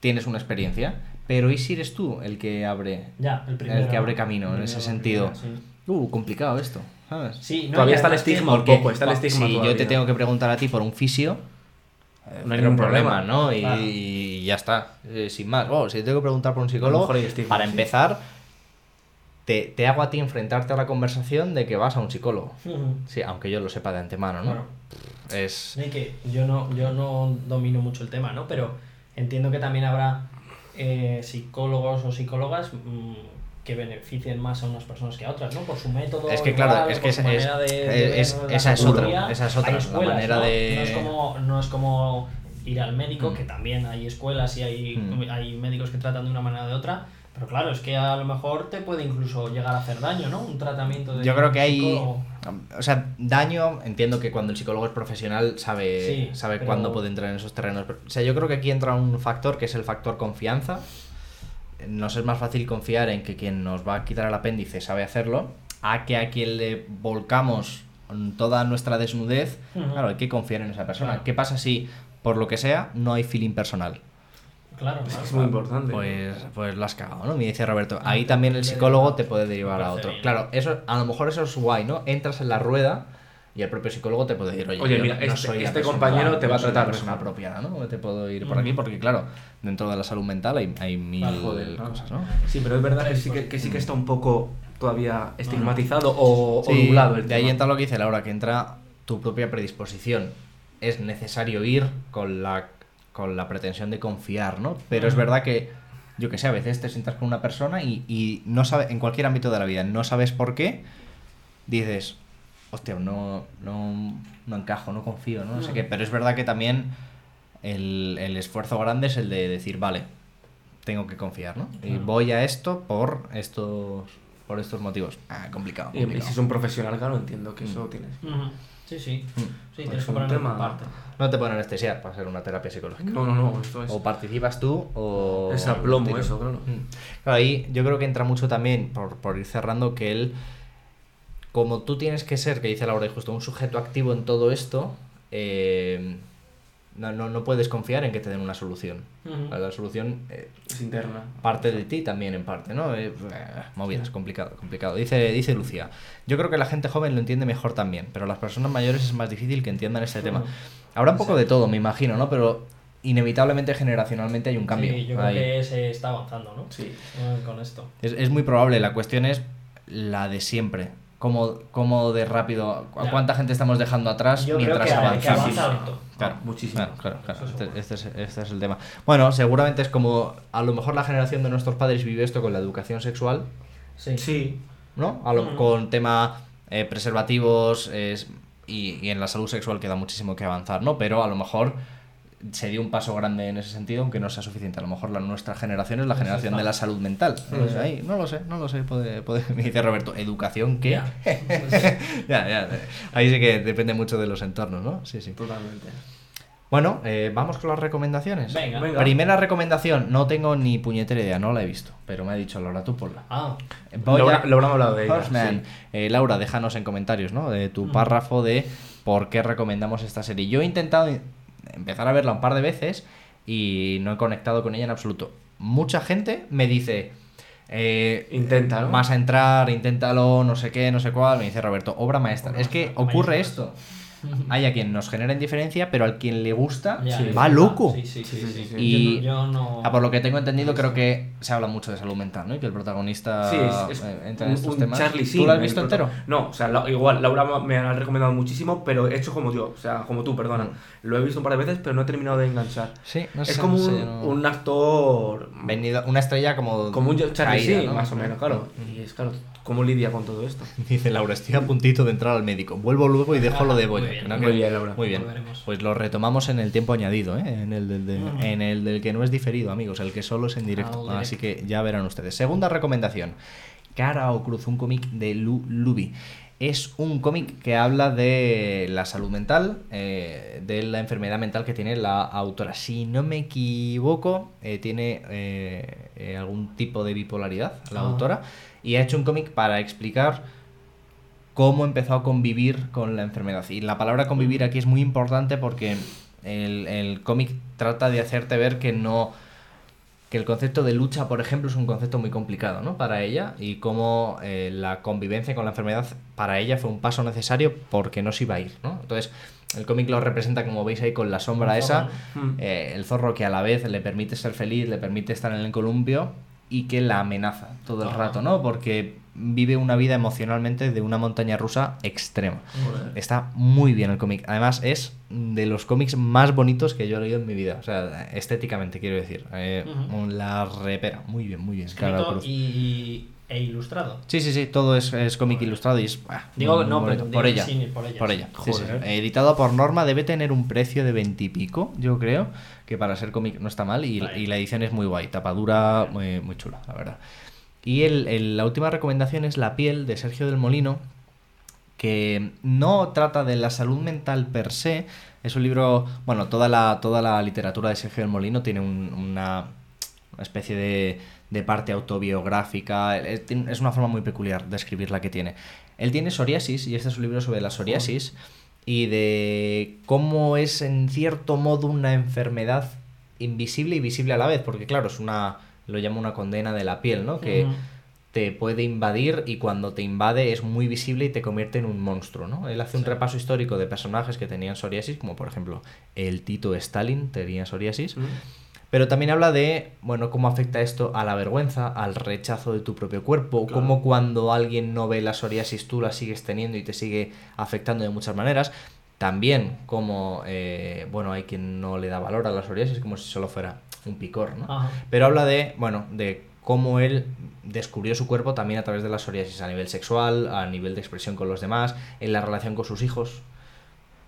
tienes una experiencia. Pero ¿y si eres tú el que abre Ya, el primero. el que abre ¿no? camino en ese sentido? el primero, sí. Uh, complicado esto, ¿sabes? Sí, no, Todavía y está el estigma un Porque poco, está el estigma si yo te tengo que preguntar a ti por un fisio, eh, No hay ningún problema. ¿no? Y, Claro. y ya está, eh, sin más. Oh, si te tengo que preguntar por un psicólogo, para sí. empezar, te, te hago a ti enfrentarte a la conversación de que vas a un psicólogo. Sí, aunque yo lo sepa de antemano, ¿no? Es... Que yo no, yo no domino mucho el tema, ¿no? Pero entiendo que también habrá eh, psicólogos o psicólogas mm, que beneficien más a unas personas que a otras, ¿no? Por su método. Es que, igual, claro, es que es- es- de- de es- la esa es otra, esa es otra, Hay la escuelas, manera ¿no? de- No es como, no es como ir al médico, Mm. que también hay escuelas y hay, Mm. hay médicos que tratan de una manera o de otra. Pero claro, es que a lo mejor te puede incluso llegar a hacer daño, ¿no? Un tratamiento de Yo creo que hay... O sea, daño, entiendo que cuando el psicólogo es profesional sabe, Sí, sabe pero- cuándo puede entrar en esos terrenos. Pero, O sea, yo creo que aquí entra un factor que es el factor confianza. Nos es más fácil confiar en que quien nos va a quitar el apéndice sabe hacerlo, a que a quien le volcamos toda nuestra desnudez, claro, hay que confiar en esa persona. Claro. ¿Qué pasa si, por lo que sea, no hay feeling personal? Claro, Es, claro. que es muy importante. Pues, pues lo has cagado, ¿no? Me dice Roberto. Ahí Ah, también el psicólogo te puede derivar a otro. Claro, eso, a lo mejor eso es guay, ¿no? Entras en la rueda y el propio psicólogo te puede decir, oye, Oye, mira, no este- soy este compañero te va a tratar persona mejor. apropiada, ¿no? Te puedo ir por aquí porque, claro, dentro de la salud mental hay, hay mil Ah, joder, cosas, ¿no? Sí, pero es verdad que sí que, que sí que está un poco todavía estigmatizado o, o Sí, nublado el de ahí entra lo que dice Laura, que entra tu propia predisposición. Es necesario ir con la, con la pretensión de confiar, ¿no? Pero es Ujú. verdad que, yo que sé, a veces te sientas con una persona y, y no sabes, en cualquier ámbito de la vida, no sabes por qué, dices, hostia, no, no, no encajo, no confío, no, no sé qué. Pero es verdad que también el, el esfuerzo grande es el de decir, vale, tengo que confiar, ¿no? Y voy a esto por estos, por estos motivos. Ah, complicado. Y, y complicado. si es un profesional, claro, entiendo que eso Mm. tienes. Ujú. Sí, sí. Mm. Sí, Pues tienes que poner tema- parte. No te pueden anestesiar para hacer una terapia psicológica. No, no, no, esto es. O participas tú o... Es a plomo eso, claro. Mm. Claro, ahí yo creo que entra mucho también, por, por ir cerrando, que él, como tú tienes que ser, que dice Laura y justo, un sujeto activo en todo esto, eh, no, no, no puedes confiar en que te den una solución. La solución eh, Es interna. parte de ti también en parte, ¿no? Eh, movidas, complicado, complicado. Dice, dice Lucía, yo creo que la gente joven lo entiende mejor también, pero las personas mayores es más difícil que entiendan este tema. Habrá un poco de todo, me imagino, ¿no? Pero inevitablemente generacionalmente hay un cambio. Sí, yo creo Ahí. que se está avanzando, ¿no? Sí. Eh, Con esto. Es, es muy probable, la cuestión es la de siempre. ¿Cómo, cómo de rápido, a cuánta gente estamos dejando atrás Yo mientras que avanzamos? avanza. Claro, Muchísimo. Claro, claro, Este, este es, este es el tema. Bueno, seguramente es como a lo mejor la generación de nuestros padres vive esto con la educación sexual, Sí. Sí. ¿no? A lo- Mm. Con tema eh, preservativos es- y, y en la salud sexual queda muchísimo que avanzar, ¿no? Pero a lo mejor se dio un paso grande en ese sentido, aunque no sea suficiente. A lo mejor la nuestra generación es la generación de la salud mental. No lo sé, Mm. ahí, no lo sé, no lo sé. Puede, puede- me dice Roberto, ¿educación qué? Ya. ya, ya. Ahí sí que depende mucho de los entornos, ¿no? Sí, sí. Totalmente. Bueno, eh, vamos con las recomendaciones. Venga. Venga. Primera recomendación, no tengo ni puñetera idea, no la he visto, pero me ha dicho Laura, tú ponla. Ah, Voy Laura, a- Laura me ha hablado de ella. Sí. Eh, Laura, déjanos en comentarios, ¿no? De tu Mm. párrafo de por qué recomendamos esta serie. Yo he intentado in- empezar a verla un par de veces y no he conectado con ella en absoluto. Mucha gente me dice, eh, Intenta, ¿no? vas a entrar, inténtalo, no sé qué, no sé cuál. Me dice Roberto, obra maestra. Obra es que maestra, ocurre esto. Hay a quien nos genera indiferencia, pero al quien le gusta ya, va loco. Sí, sí, sí. Sí, sí, sí. sí. Y- Yo no. Yo no- Ah, por lo que tengo entendido, creo que se habla mucho de salud mental, ¿no? Y que el protagonista Sí, es, es eh, entra un, en estos un temas. Charlie ¿Tú lo has visto entero? No, o sea, la- igual Laura me ha recomendado muchísimo, pero he hecho como yo, o sea, como tú, perdona. Mm. Lo he visto un par de veces, pero no he terminado de enganchar. Sí, no sé. es como no un, sé, no- un actor Venido, una estrella como. como un Charlie caída, más o menos, claro. Mm. Y es claro, ¿cómo lidia con todo esto? Dice Laura, estoy a puntito de entrar al médico. Vuelvo luego y dejo lo de Boya. bien. No, Muy bien, Laura. Muy bien. Volveremos. Pues lo retomamos en el tiempo añadido, ¿eh? en, el del, del- Ujú. en el del que no es diferido, amigos, el que solo es en directo. Ah, Así que ya verán ustedes. Segunda recomendación. Cara o Cruz, un cómic de Lu Luby. Es un cómic que habla de la salud mental, eh, de la enfermedad mental que tiene la autora. Si no me equivoco, eh, tiene eh, eh, algún tipo de bipolaridad la Ah. autora y ha hecho un cómic para explicar cómo empezó a convivir con la enfermedad. Y la palabra convivir aquí es muy importante porque el, el cómic trata de hacerte ver que no que el concepto de lucha, por ejemplo, es un concepto muy complicado, ¿no? Para ella y cómo eh, la convivencia con la enfermedad para ella fue un paso necesario porque no se iba a ir, ¿no? Entonces, el cómic lo representa, como veis ahí, con la sombra esa, Mm. eh, el zorro que a la vez le permite ser feliz, le permite estar en el columpio y que la amenaza todo el Ajá. rato, ¿no? Porque vive una vida emocionalmente de una montaña rusa extrema. Joder. Está muy bien el cómic. Además, es de los cómics más bonitos que yo he leído en mi vida. O sea, estéticamente, quiero decir. Eh. La repera. Muy bien, muy bien. Escrito y, e ilustrado. Sí, sí, sí. Todo es, es cómic ilustrado y es. ah, Digo, no, pero por ella. sí, por ella. Por ella. sí, sí. Joder. Editado por Norma, debe tener un precio de veintipico, yo creo. Que para ser cómic no está mal. Y, Vale. y la edición es muy guay. Tapadura muy, muy chula, la verdad. Y el- el- la última recomendación es La piel de Sergio del Molino, que no trata de la salud mental per se. Es un libro, bueno, toda la, toda la literatura de Sergio del Molino tiene un- una, una especie de, de parte autobiográfica. Es, tiene- es una forma muy peculiar de escribir la que tiene. Él tiene psoriasis y este es un libro sobre la psoriasis y de cómo es en cierto modo una enfermedad invisible y visible a la vez, porque claro, es una, lo llama una condena de la piel, ¿no? Que te puede invadir y cuando te invade es muy visible y te convierte en un monstruo, ¿no? Él hace un repaso histórico de personajes que tenían psoriasis, como por ejemplo el Tito Stalin tenía psoriasis. Pero también habla de, bueno, cómo afecta esto a la vergüenza, al rechazo de tu propio cuerpo, Claro. cómo cuando alguien no ve la psoriasis tú la sigues teniendo y te sigue afectando de muchas maneras. También como, eh, bueno, hay quien no le da valor a la psoriasis como si solo fuera un picor, ¿no? Ajá. Pero habla de, bueno, de cómo él descubrió su cuerpo también a través de la psoriasis, a nivel sexual, a nivel de expresión con los demás, en la relación con sus hijos.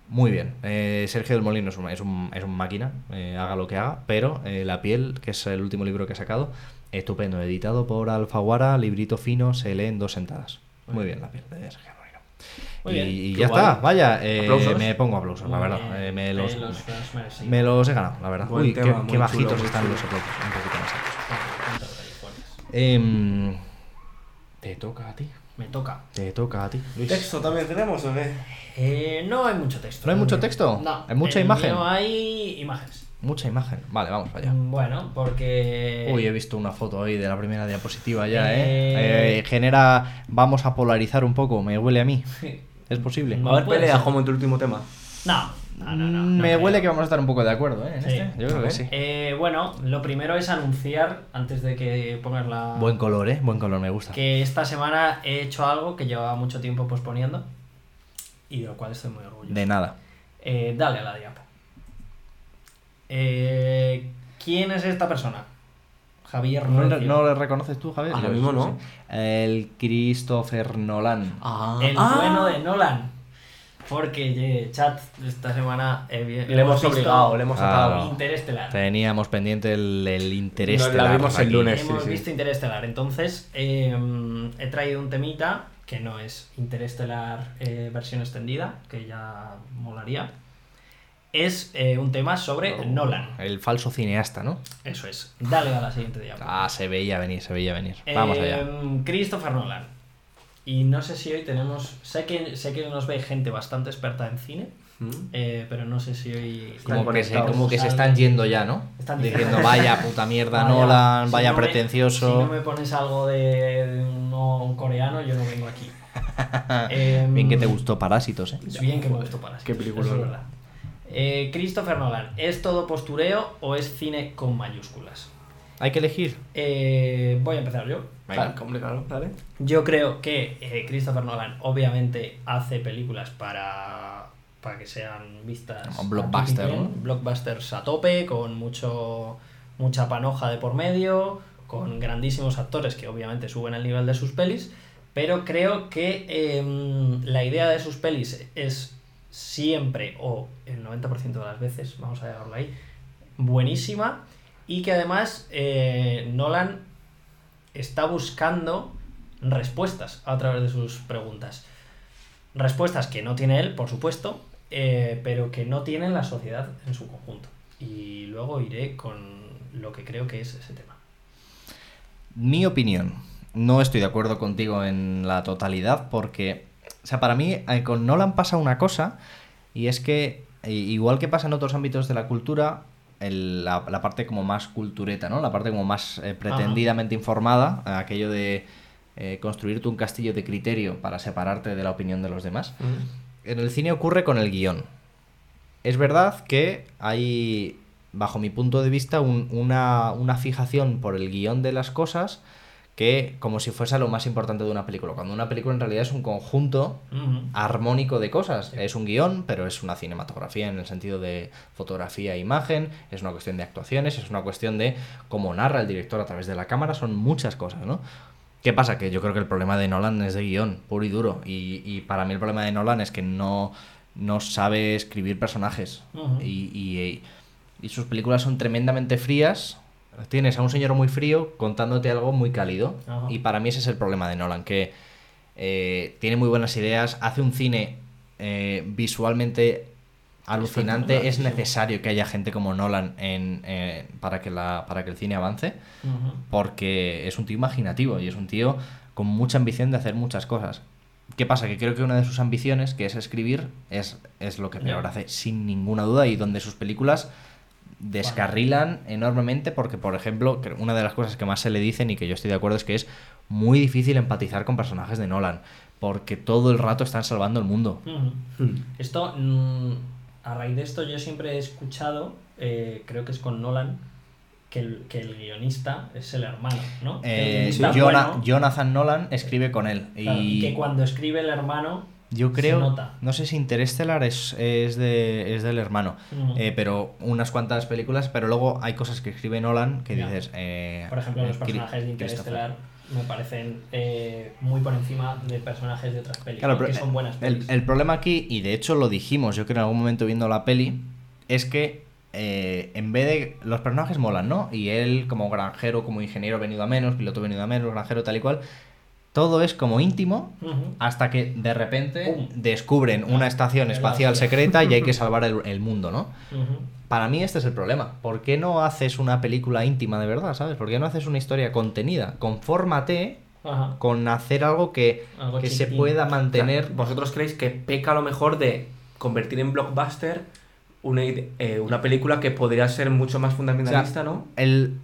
Muy bien. Eh, Sergio del Molino es un, es un, es un máquina, eh, haga lo que haga, pero eh, La piel, que es el último libro que ha sacado, estupendo, editado por Alfaguara, librito fino, se lee en dos sentadas. Muy bien, La piel de Sergio del Molino. Muy y bien. y Qué ya guay. está, vaya, eh, me pongo aplausos, la Muy verdad. bien. eh, me, los, los- los merecidos. me los he ganado, la verdad. Buen Uy, tema, qué, bajitos están chulo. los aplausos, un poquito más altos. Em, te toca a ti. Me toca. Te toca a ti, Luis. ¿Texto también tenemos o qué? Eh, no hay mucho texto. ¿No hay mucho texto? No. ¿Hay mucha imagen? mío hay imágenes. Mucha imagen. Vale, vamos para allá. Mm, Bueno, porque. Uy, he visto una foto ahí de la primera diapositiva ya, ¿eh? Eh. Eh, genera... Vamos a polarizar un poco, me huele a mí. ¿Es posible? No a puede pelea ser. como en tu último tema. No, no, no. no, Mm, no me creo. huele que vamos a estar un poco de acuerdo, ¿eh? En Sí. este. Yo creo que sí. Eh, bueno, lo primero es anunciar, antes de que pongas la. Buen color, ¿eh? Buen color, me gusta. que esta semana he hecho algo que llevaba mucho tiempo posponiendo y de lo cual estoy muy orgulloso. De nada. Eh, dale a la diapo. Eh, ¿Quién es esta persona? Javier ¿No, no le reconoces tú, Javier? Ahora Yo mismo no. sí. El Christopher Nolan. Ah, El bueno de Nolan. Porque, eh, chat, esta semana Le hemos visto obligado, le hemos atado. Interestelar. Teníamos pendiente el, el interés. Nos la vimos el lunes. Hemos sí, sí. visto Interestelar. Entonces, eh, he traído un temita que no es Interestelar eh, versión extendida, que ya molaría. Es eh, un tema sobre Oh. Nolan. El falso cineasta, ¿no? Eso es. Dale a la siguiente diapo. Ah, se veía venir, se veía venir. Vamos allá. Em, Christopher Nolan. Y no sé si hoy tenemos. Sé que, sé que nos ve gente bastante experta en cine, Mm. eh, pero no sé si hoy. Como que, se, como que se están yendo ya, ¿no? Están Diciendo, vaya puta mierda Vaya, Nolan, si vaya no me- pretencioso. si no me pones algo de, de un, no, un coreano, yo no vengo aquí. Em, Bien que te gustó Parásitos, ¿eh? Es bien que me gustó para Qué película. Eso es verdad. Eh, Christopher Nolan, ¿es todo postureo o es cine con mayúsculas? Hay que elegir. Eh, voy a empezar yo. Claro, hombre, claro, dale. Yo creo que eh, Christopher Nolan obviamente hace películas para, para que sean vistas. Como blockbuster, a ¿no? Blockbusters a tope, con mucho mucha panoja de por medio, con grandísimos actores que obviamente suben el nivel de sus pelis, pero creo que em, la idea de sus pelis es siempre, o el 90% de las veces, vamos a dejarlo ahí, buenísima. Y que además eh, Nolan está buscando respuestas a través de sus preguntas. Respuestas que no tiene él, por supuesto, eh, pero que no tiene la sociedad en su conjunto. Y luego iré con lo que creo que es ese tema. Mi opinión, no estoy de acuerdo contigo en la totalidad porque, o sea, para mí eh, con Nolan pasa una cosa y es que, igual que pasa en otros ámbitos de la cultura, el- la, la parte como más cultureta, ¿no? La parte como más eh, pretendidamente informada, aquello de eh, construirte un castillo de criterio para separarte de la opinión de los demás. En el cine ocurre con el guion. Es verdad que hay, bajo mi punto de vista, un- una, una fijación por el guion de las cosas que como si fuese lo más importante de una película. Cuando una película en realidad es un conjunto armónico de cosas. Es un guion, pero es una cinematografía en el sentido de fotografía e imagen, es una cuestión de actuaciones, es una cuestión de cómo narra el director a través de la cámara, son muchas cosas, ¿no? ¿Qué pasa? Que yo creo que el problema de Nolan es de guion, puro y duro. Y, y para mí el problema de Nolan es que no, no sabe escribir personajes. Y, y- y sus películas son tremendamente frías. Tienes a un señor muy frío contándote algo muy cálido. Ajá. Y para mí ese es el problema de Nolan, que eh, tiene muy buenas ideas, hace un cine eh, visualmente alucinante. Es necesario que haya gente como Nolan en, eh, para, que la, para que el cine avance, porque es un tío imaginativo y es un tío con mucha ambición de hacer muchas cosas. ¿Qué pasa? Que creo que una de sus ambiciones, que es escribir, es, es lo que peor hace, sin ninguna duda, y donde sus películas descarrilan enormemente, porque, por ejemplo, una de las cosas que más se le dicen y que yo estoy de acuerdo es que es muy difícil empatizar con personajes de Nolan, porque todo el rato están salvando el mundo. Ujú. Mm. Esto, mm, a raíz de esto, yo siempre he escuchado, eh, creo que es con Nolan, que el, que el guionista es el hermano, ¿no? El Eh, bueno, Jonathan Nolan escribe con él. claro, y que cuando escribe el hermano, Yo se creo, nota. no sé si Interstellar es, es, de, es del hermano, Ujú. eh, pero unas cuantas películas, pero luego hay cosas que escribe Nolan que dices... eh, por ejemplo, los eh, personajes de. Interestelar me parecen eh, muy por encima de personajes de otras películas, Claro, que son buenas el, pelis. el problema aquí, y de hecho lo dijimos, yo creo en algún momento viendo la peli, es que eh, en vez de. Los personajes molan, ¿no? Y él, como granjero, como ingeniero venido a menos, piloto venido a menos, granjero tal y cual, todo es como íntimo hasta que de repente Pum. descubren una estación espacial secreta y hay que salvar el, el mundo, ¿no? Para mí este es el problema. ¿Por qué no haces una película íntima de verdad, ¿sabes? ¿Por qué no haces una historia contenida? Confórmate Ajá. con hacer algo que, Algo que se pueda O sea, mantener. ¿Vosotros creéis que peca a lo mejor de convertir en blockbuster una, eh, una película que podría ser mucho más fundamentalista, no? El.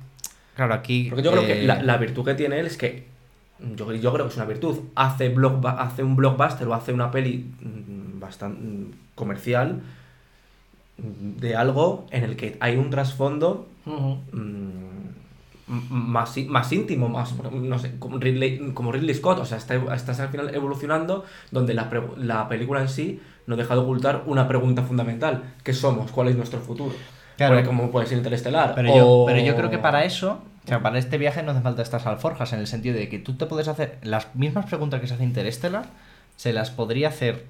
Claro, aquí. Porque yo creo que eh, la, la virtud que tiene él es que, yo, yo creo que es una virtud, hace, blockba- hace un blockbuster o hace una peli bastante comercial mm, de algo en el que hay un trasfondo mm, más, más íntimo, más, no sé, como Ridley, como Ridley Scott, o sea, está, estás al final evolucionando donde la, la película en sí no deja de ocultar una pregunta fundamental, ¿qué somos? ¿Cuál es nuestro futuro? Claro. Porque como puede ser interestelar. Pero, yo, o- pero yo creo que para eso, o sea, para este viaje no hace falta estas alforjas, en el sentido de que tú te puedes hacer las mismas preguntas que se hace Interstellar, se las podría hacer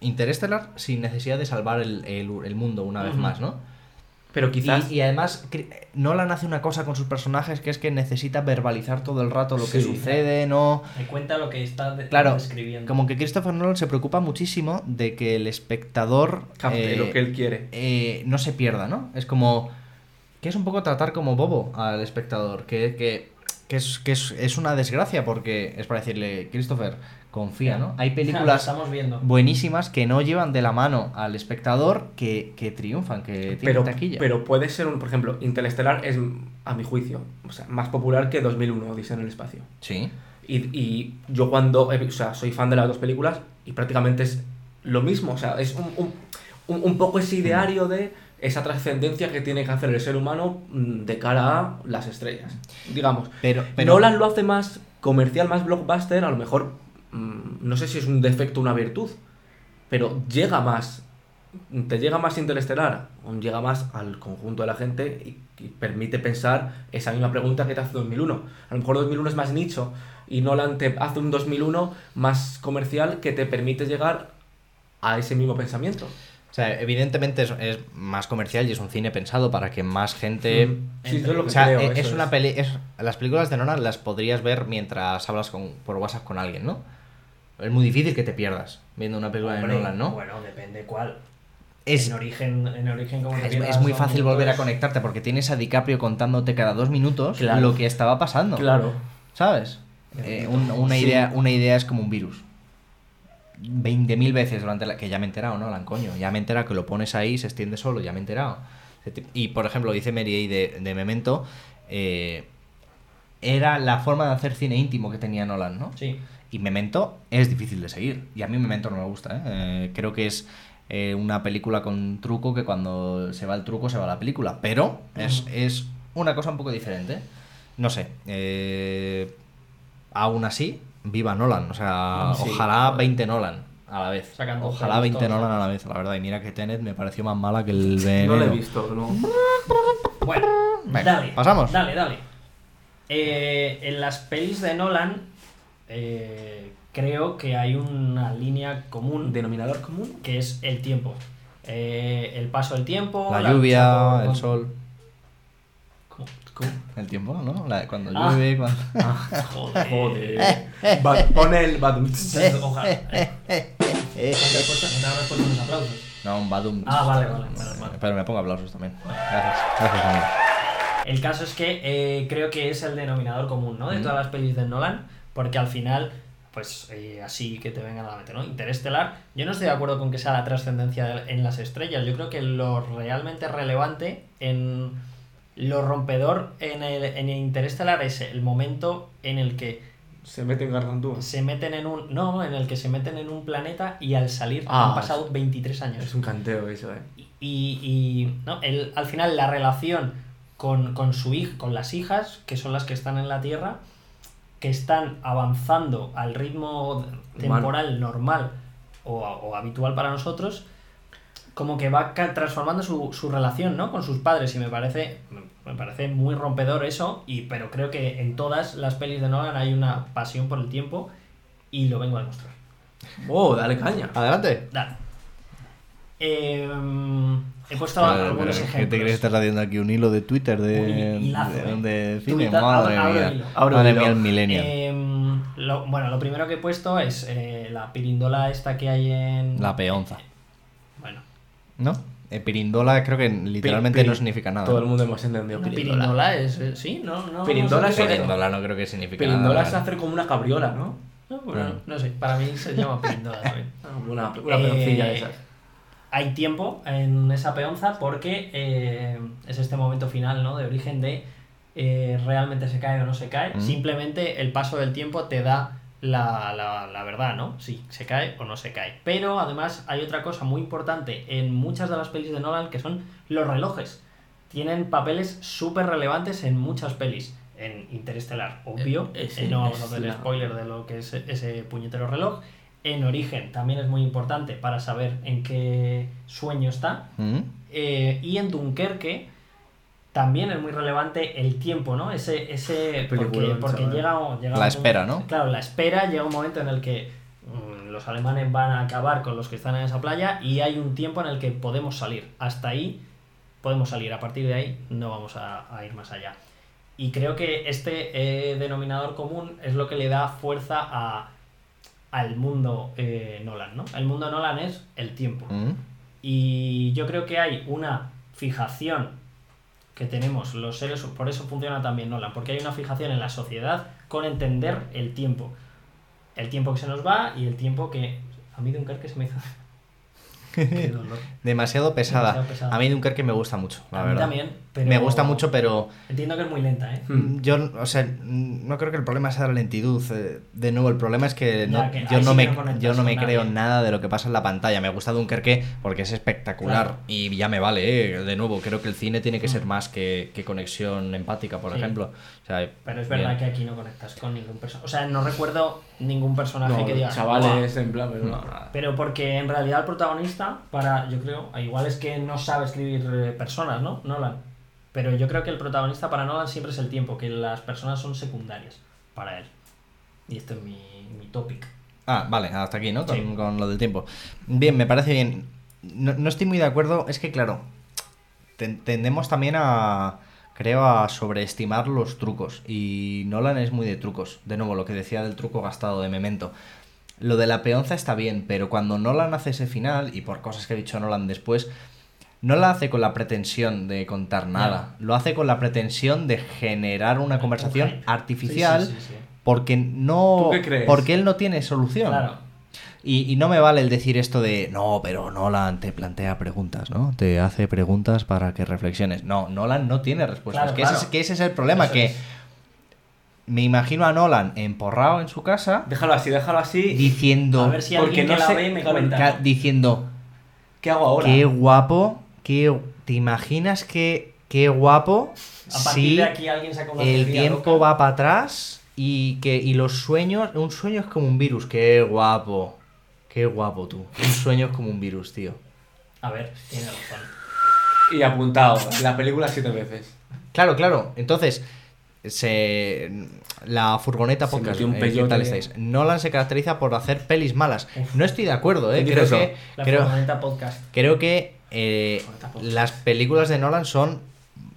Interstellar sin necesidad de salvar el, el- el mundo una vez más, ¿no? Pero quizás... Y, y además, Nolan hace una cosa con sus personajes que es que necesita verbalizar todo el rato lo que Sí. sucede, ¿no? Me cuenta lo que está de- Claro, describiendo. como que Christopher Nolan se preocupa muchísimo de que el espectador capte eh, lo que él quiere. eh, no se pierda, ¿no? Es como que es un poco tratar como bobo al espectador, que, que, que es, que es, es una desgracia porque es para decirle, Christopher, confía, ¿no? Hay películas estamos viendo. buenísimas que no llevan de la mano al espectador que, que triunfan, que tienen Pero, taquilla. pero puede ser un, por ejemplo, Interestelar es, a mi juicio, o sea, más popular que 2001, Odisea en el espacio. Sí. Y, y yo cuando, o sea, soy fan de las dos películas y prácticamente es lo mismo, o sea, es un, un, un- un poco ese ideario de esa trascendencia que tiene que hacer el ser humano mm, de cara a las estrellas, digamos. Pero, pero Nolan lo hace más comercial, más blockbuster, a lo mejor, mm, no sé si es un defecto o una virtud, pero llega más, te llega más interestelar, llega más al conjunto de la gente y, y permite pensar esa misma pregunta que te hace 2001. A lo mejor 2001 es más nicho y Nolan te hace un 2001 más comercial que te permite llegar a ese mismo pensamiento. O sea, evidentemente es, es más comercial y es un cine pensado para que más gente... Mm. Sí, es lo que O sea, creo, e- es, una peli... Es, las películas de Nolan las podrías ver mientras hablas con, por WhatsApp con alguien, ¿no? Es muy difícil que te pierdas viendo una película Hombre, de Nolan, ¿no? Bueno, depende cuál. es, En origen, en origen como te es, muy fácil volver a conectarte porque tienes a DiCaprio contándote cada dos minutos Claro. lo que estaba pasando. Claro. ¿Sabes? Eh, un- una, Sí. idea, una idea es como un virus. 20.000 veces durante la... Que ya me he enterado, ¿no? Lan, coño. Ya me he enterado que lo pones ahí, se extiende solo, ya me he enterado. Y, por ejemplo, dice Mary A. de, de Memento, eh, era la forma de hacer cine íntimo que tenía Nolan, ¿no? Sí. Y Memento es difícil de seguir. Y a mí Memento no me gusta, ¿eh? Eh, creo que es eh, una película con truco que cuando se va el truco se va la película. Pero es, es una cosa un poco diferente. No sé. eh, aún así, viva Nolan. O sea, Sí, ojalá joder. 20 Nolan a la vez. Sacando ojalá pelis 20 todos, Nolan ¿no? a la vez, la verdad. Y mira que Tenet me pareció más mala que el No veneno. lo he visto, no. Bueno, Venga, dale. ¿pasamos? Dale, dale. Eh, en las pelis de Nolan, eh, creo que hay una línea común Denominador común. que es el tiempo. Eh, el paso del tiempo. La lluvia, el sol. ¿Cómo? El tiempo, ¿no? La- cuando Ah. llueve, cuando... Joder. Joder. Va- Pon el badum. Ojalá. Eh, ¿No te has puesto- no te habrás puesto unos aplausos? No, un badum. Ah, vale, vale, mal. Pero me pongo aplausos también. Gracias. Gracias, amigo. El caso es que eh, creo que es el denominador común, ¿no? De Mm. todas las pelis de Nolan, porque al final, pues eh, así que te vengan a la mente, ¿no? Interestelar, yo no estoy de acuerdo con que sea la trascendencia en las estrellas, yo creo que lo realmente relevante en lo rompedor en el, en Interestelar es el momento en el que Se mete en gargantúa. se meten en un... No, en el que se meten en un planeta y al salir Ah, han pasado 23 años. Es un canteo eso, eh. Y, y, ¿no? El- al final la relación con, con su hija, con las hijas, que son las que están en la Tierra, que están avanzando al ritmo temporal normal o, o habitual para nosotros, como que va transformando su, su relación ¿no? con sus padres y me parece, me parece muy rompedor eso, y, pero creo que en todas las pelis de Nolan hay una pasión por el tiempo y lo vengo a demostrar. Oh, dale caña. Adelante. Dale. Em, he puesto Pero, algunos pero, ejemplos. ¿Qué te crees que estás haciendo aquí un hilo de Twitter de, Un hilazo, de, ¿eh? de cine? Twitter, Madre abro- mía. Abro Madre mía, el millennial. Em, lo- bueno, lo primero que he puesto es eh, la pirindola esta que hay en... La peonza. Bueno, ¿No? Eh, pirindola creo que literalmente no significa nada. Todo el mundo hemos entendido una pirindola. pirindola es... eh, sí, no, no... Pirindola no sé qué es- Pirindola no creo que signifique Pirindola nada. es hacer como una cabriola, ¿no? No, bueno, no sé, para mí se llama pirindola también. Una, una Eh, peoncilla de esas. hay tiempo en esa peonza porque eh, es este momento final ¿no? de origen de eh, realmente se cae o no se cae. Mm. Simplemente el paso del tiempo te da la, la- la verdad, ¿no? Si se cae o no se cae. Pero además hay otra cosa muy importante en muchas de las pelis de Nolan que son los relojes. Tienen papeles súper relevantes en muchas pelis. En Interestelar, obvio. Eh, eh, sí, eh, no vamos a hacer spoiler de lo que es ese puñetero reloj. En origen también es muy importante para saber en qué sueño está. ¿Mm? Eh, y en Dunkerque también es muy relevante el tiempo, ¿no? Ese, ese porque, porque llega, llega La un- espera, ¿no? Claro, la espera llega un momento en el que mm, los alemanes van a acabar con los que están en esa playa y hay un tiempo en el que podemos salir. Hasta ahí podemos salir, a partir de ahí no vamos a, a ir más allá. Y creo que este eh, denominador común es lo que le da fuerza a, al mundo eh, Nolan, ¿no? El mundo Nolan es el tiempo. ¿Mm? Y yo creo que hay una fijación que tenemos los seres, por eso funciona también Nolan, porque hay una fijación en la sociedad con entender el tiempo. El tiempo que se nos va y el tiempo que... A mí Dunkerque se me hizo... Qué dolor. Demasiado pesada. Demasiado pesada. A mí Dunkerque me gusta mucho, la A mí verdad. también, pero... Me gusta mucho, pero Entiendo que es muy lenta, ¿eh? Hmm. yo, o sea, no creo que el problema sea la lentitud. eh, De nuevo, el problema es que, no- Ya, que yo, no sí me, no yo no me creo nada de lo que pasa en la pantalla. Me gusta Dunkerque porque es espectacular Claro. y ya me vale. eh. De nuevo, creo que el cine tiene que ser más que, que conexión empática, por. Sí. ejemplo. O sea, Pero es bien. verdad que aquí no conectas con ningún personaje. O sea, no recuerdo ningún personaje No, que diga... chavales, en plan, pero no, nada. Pero porque en realidad el protagonista, para, yo creo, igual es que no sabe escribir eh, personas, ¿no? Nolan. Pero yo creo que el protagonista para Nolan siempre es el tiempo, que las personas son secundarias para él. Y este es mi, mi topic. Ah, vale, hasta aquí, ¿no? Con, Sí. con lo del tiempo. Bien, me parece bien. No, no estoy muy de acuerdo. Es que, claro, ten- tendemos también a, creo, a sobreestimar los trucos. Y Nolan es muy de trucos. De nuevo, lo que decía del truco gastado de Memento. Lo de la peonza está bien, pero cuando Nolan hace ese final, y por cosas que ha dicho Nolan después, no lo hace con la pretensión de contar nada. Lo hace con la pretensión de generar una conversación artificial Sí, sí, sí, sí. porque no ¿Tú qué crees? porque él no tiene solución. Claro. Y, y no me vale el decir esto de no, pero Nolan te plantea preguntas, ¿no? Te hace preguntas para que reflexiones. No, Nolan no tiene respuestas. Claro, que, claro. Ese, es, que ese es el problema, Eso que es. me imagino a Nolan emporrado en su casa Déjalo así, déjalo así. diciendo, A ver si porque que no la sé- ve me ca- comenta. diciendo, ¿Qué hago ahora? qué guapo, qué, ¿te imaginas que qué guapo A partir si de aquí alguien saca una el tiempo loca. va para atrás y que y los sueños, un sueño es como un virus, qué guapo. Qué guapo tú. Un sueño es como un virus, tío. A ver, tiene razón. Y apuntado, la película siete veces. Claro, claro. Entonces, se la furgoneta podcast, un eh, ¿qué tal estáis? Nolan se caracteriza por hacer pelis malas. Uf. No estoy de acuerdo, eh. ¿Quién Creo que, creo, furgoneta podcast. creo que eh, las películas de Nolan son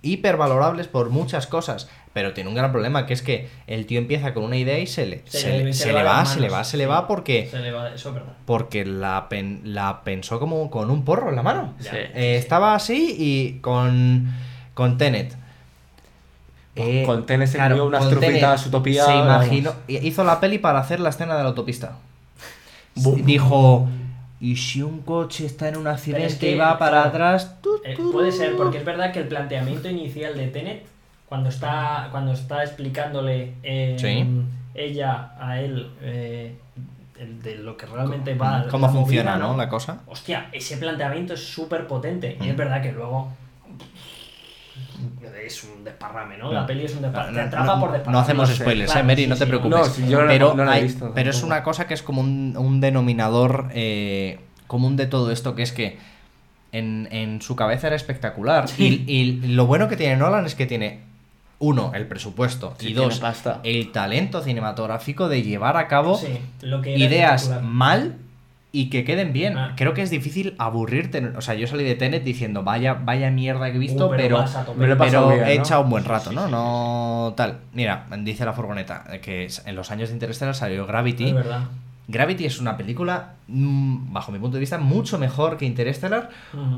hipervalorables por muchas cosas. Pero tiene un gran problema, que es que el tío empieza con una idea y se le, Se se le- le- se se le le va se le va, se le sí. va porque, Se le va- Eso es verdad. porque la, pen- la pensó como con un porro en la mano. Sí. Eh, estaba así y con, con Tenet. Eh, Con Tenet se comió unas con trufitas Utopía, Se imaginó, hizo la peli para hacer la escena de la autopista. Dijo, ¿y si un coche está en un accidente es que, y va para claro, atrás? Tu, Eh, puede ser, porque es verdad que el planteamiento inicial de Tenet, cuando está, cuando está explicándole eh, Sí. ella a él eh, el de lo que realmente va. ¿Cómo funciona, movida, no? La cosa. Hostia, ese planteamiento es súper potente. Y Mm. es verdad que luego. Es un desparrame, ¿no? La peli es un desparrame. No, Te no, atrapa no, por desparrame. no hacemos No sé, spoilers, claro, eh, Mary, sí, no te preocupes. No, si yo no- pero no la he hay- visto, pero es una cosa que es como un, un denominador eh, común de todo esto, que es que en, en su cabeza era espectacular. Y, y lo bueno que tiene Nolan es que tiene, uno, el presupuesto, Sí, y dos, pasta. el talento cinematográfico de llevar a cabo Sí, lo que ideas mal y que queden bien. Ah. Creo que es difícil aburrirte. O sea, yo salí de Tenet diciendo, vaya, vaya mierda que he visto, Uh, pero pero, he pasado pero bien, he ¿no? echado un buen rato, Sí, ¿no? sí, sí, no tal. Mira, dice la furgoneta que en los años de Interstellar salió Gravity. Es verdad. Gravity es una película, mm, bajo mi punto de vista, mucho mejor que Interstellar,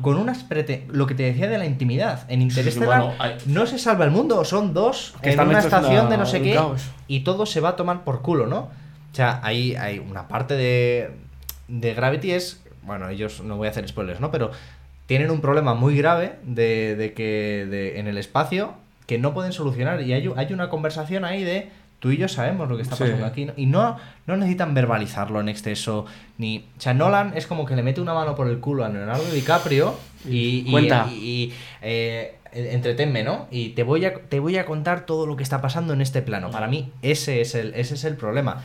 con unas prete lo que te decía de la intimidad. En Interstellar bueno, hay- no se salva el mundo, son dos Que en están una estación la- de no sé qué caos. y todo se va a tomar por culo, ¿no? O sea, hay, hay una parte de, de Gravity es, bueno, ellos no voy a hacer spoilers, ¿no? Pero tienen un problema muy grave de, de que de- en el espacio que no pueden solucionar y hay, hay una conversación ahí de tú y yo sabemos lo que está Sí. pasando aquí ¿no? y no, no necesitan verbalizarlo en exceso ni o sea Nolan es como que le mete una mano por el culo a Leonardo DiCaprio y, y- Cuenta. y- y, eh, entretenme no y te voy a te voy a contar todo lo que está pasando en este plano para mí ese es el ese es el problema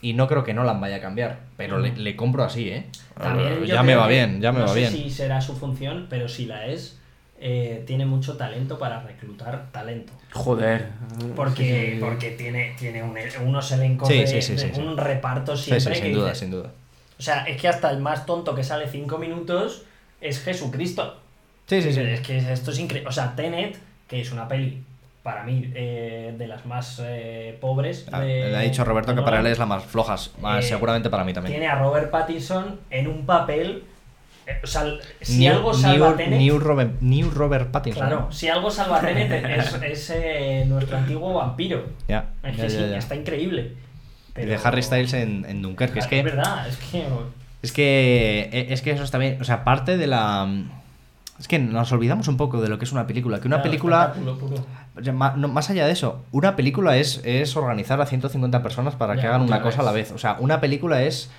y no creo que Nolan vaya a cambiar pero le, le compro así eh También ya me va bien ya me no va sé bien si será su función, pero si la es, eh, tiene mucho talento para reclutar talento. Joder. Porque, Sí, sí. porque tiene, tiene un- unos elencos Sí, de, sí, sí, de sí, sí. un reparto siempre que sin duda sin duda O sea, es que hasta el más tonto que sale cinco minutos es Jesucristo. sí sí sí Es que esto es increíble. O sea, Tenet, que es una peli, para mí, eh, de las más eh, pobres. Ah, de- le ha dicho Roberto que para él es la más floja más Eh, seguramente para mí también Tiene a Robert Pattinson en un papel. eh, o sea, si New, algo salva a New- Tenet. New Robert, New Robert Pattinson Claro, si algo salva a Tenet es, es, nuestro antiguo vampiro. ya, Es que sí, está increíble. Y de Harry Styles en, en Dunkerque. Es que, Es verdad, es que. es que es que eso está bien. O sea, parte de la. Es que nos olvidamos un poco de lo que es una película. Que una claro, película. más allá de eso, una película es, es organizar a 150 personas para que hagan una cosa a la vez. O sea, una película es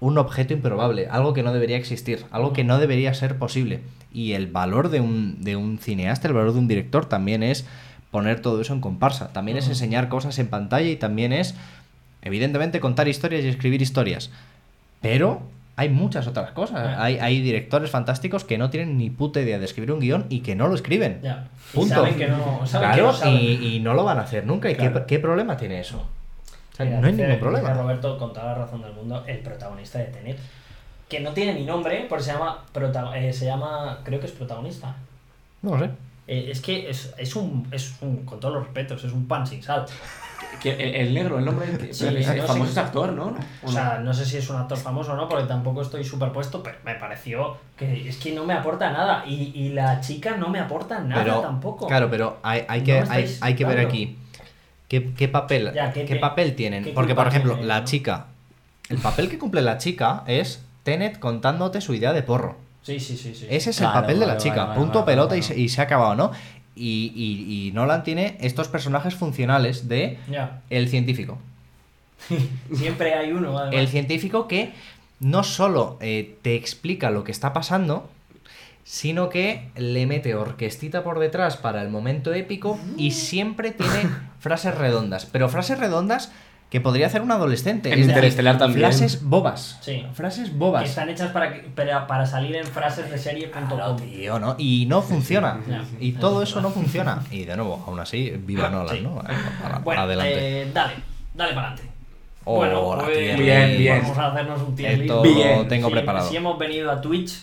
un objeto improbable, algo que no debería existir, algo que no debería ser posible. Y el valor de un, de un cineasta, el valor de un director también es poner todo eso en comparsa. También es enseñar cosas en pantalla y también es, evidentemente, contar historias y escribir historias. Pero hay muchas otras cosas. Ah. Hay, hay directores fantásticos que no tienen ni puta idea de escribir un guion y que no lo escriben. Ya. Y Punto. saben que no. Saben que no saben. y, y no lo van a hacer nunca. ¿Y qué- problema tiene eso? O sea, Mira, no hay dice- ningún problema. dice Roberto, con toda la razón del mundo, el protagonista de Tenet. Que no tiene ni nombre, porque se llama, prota- eh, se llama creo que es protagonista. No lo sé. Eh, es que es, es, un, es un, con todos los respetos, es un pan sin sal. Que el, el negro, el nombre que- Sí, es no sé famoso qué- actor, ¿no? O sea, no sé si es un actor famoso o no, porque tampoco estoy superpuesto, pero me pareció que es que no me aporta nada. Y, y la chica no me aporta nada pero, tampoco. Claro, pero hay, hay que, hay, estáis hay que ver aquí qué, qué papel, Ya, ¿qué- qué qué- papel tienen. qué Porque, por ejemplo, tiene, la no? chica, el papel que cumple la chica es Tenet contándote su idea de porro. Sí, sí, sí. sí. Ese es Claro, el papel de la vale, chica. vale, vale, Punto vale, pelota vale, y, se, y se ha acabado, ¿no? Y, y, y Nolan tiene estos personajes funcionales de el científico. Siempre hay uno, además. El científico que no solo eh, te explica lo que está pasando, sino que le mete orquestita por detrás para el momento épico y siempre tiene frases redondas. Pero frases redondas que podría hacer un adolescente. En Es decir, Interestelar también. Frases bobas. Sí. Frases Que bobas. están hechas para, que- para, para salir en frases de serie. punto Claro, com. tío, ¿no? Y no funciona. Y todo eso no funciona. Y de nuevo, aún así, viva Nolan, Sí. ¿no? Bueno, adelante. eh, dale, dale para adelante. Oh, bueno, la pues, Bien, bien. Vamos a hacernos un tier list. Esto Bien. lo tengo preparado. Si hemos venido a Twitch,